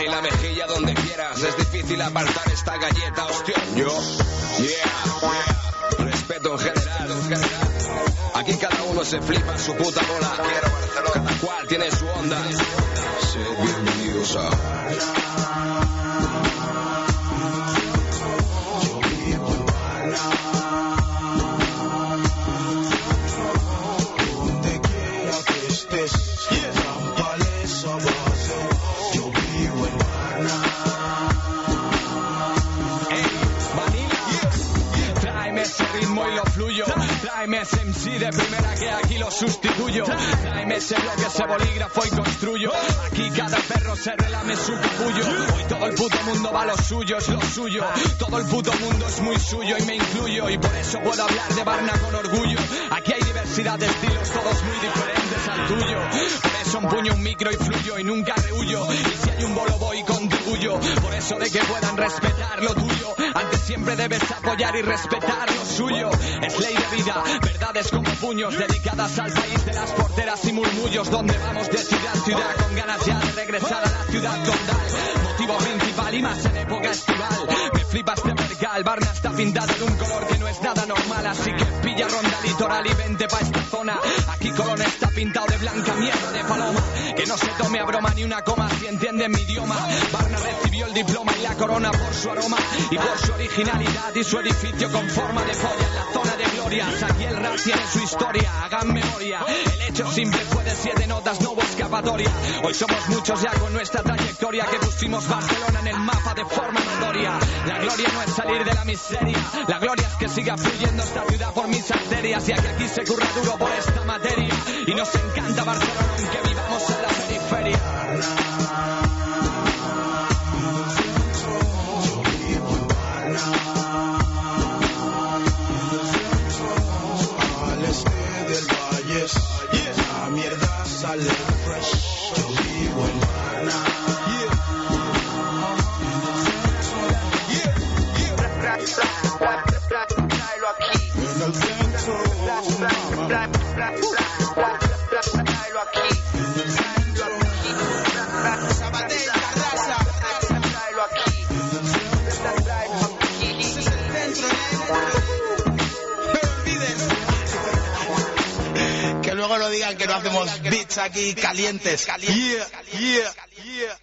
La la mejilla donde quieras. Es difícil apartar esta galleta, hostión. Yo, yeah, respeto en general. en general. Aquí cada se flipa su puta bola. Cada cual tiene su onda. Sed bienvenidos a. Tráeme ese MC de primera que aquí lo sustituyo. Tráeme ese bloque, ese bolígrafo y construyo. Aquí cada perro se relame su capullo. Hoy todo el puto mundo va a lo suyo, es lo suyo. Todo el puto mundo es muy suyo y me incluyo. Y por eso puedo hablar de Barna con orgullo. Aquí hay diversidad de estilos, todos muy diferentes al tuyo. Por eso empuño un micro y fluyo y nunca rehuyo. Y si hay un bolo voy y contribuyo. Por eso de que puedan respetar lo tuyo. Antes siempre debes apoyar y respetar lo suyo. Es ley de vida, verdades como puños dedicadas al país de las porteras y murmullos. Donde vamos de ciudad a ciudad con ganas ya de regresar a la ciudad condal. Principal y más en época estival. Me flipa este percal, Barna está pintada de un color que no es nada normal. Así que pilla ronda litoral y vente pa' esta zona. Aquí Colón está pintado de blanca mierda de paloma. Que no se tome a broma ni una coma si entienden mi idioma. Barna recibió el diploma y la corona por su aroma y por su originalidad y su edificio con forma de polla en la zona de glorias. Aquí el rap tiene su historia, hagan memoria. El hecho simple fue de siete notas, no hubo escapatoria. Hoy somos muchos ya con nuestra trayectoria que pusimos Barcelona en el mapa de forma notoria. La gloria no es salir de la miseria, la gloria es que siga fluyendo esta ciudad por mis arterias, que aquí se curra duro por esta materia. Y nos encanta Barcelona aunque no digan que no hacemos beats aquí calientes. Yeah.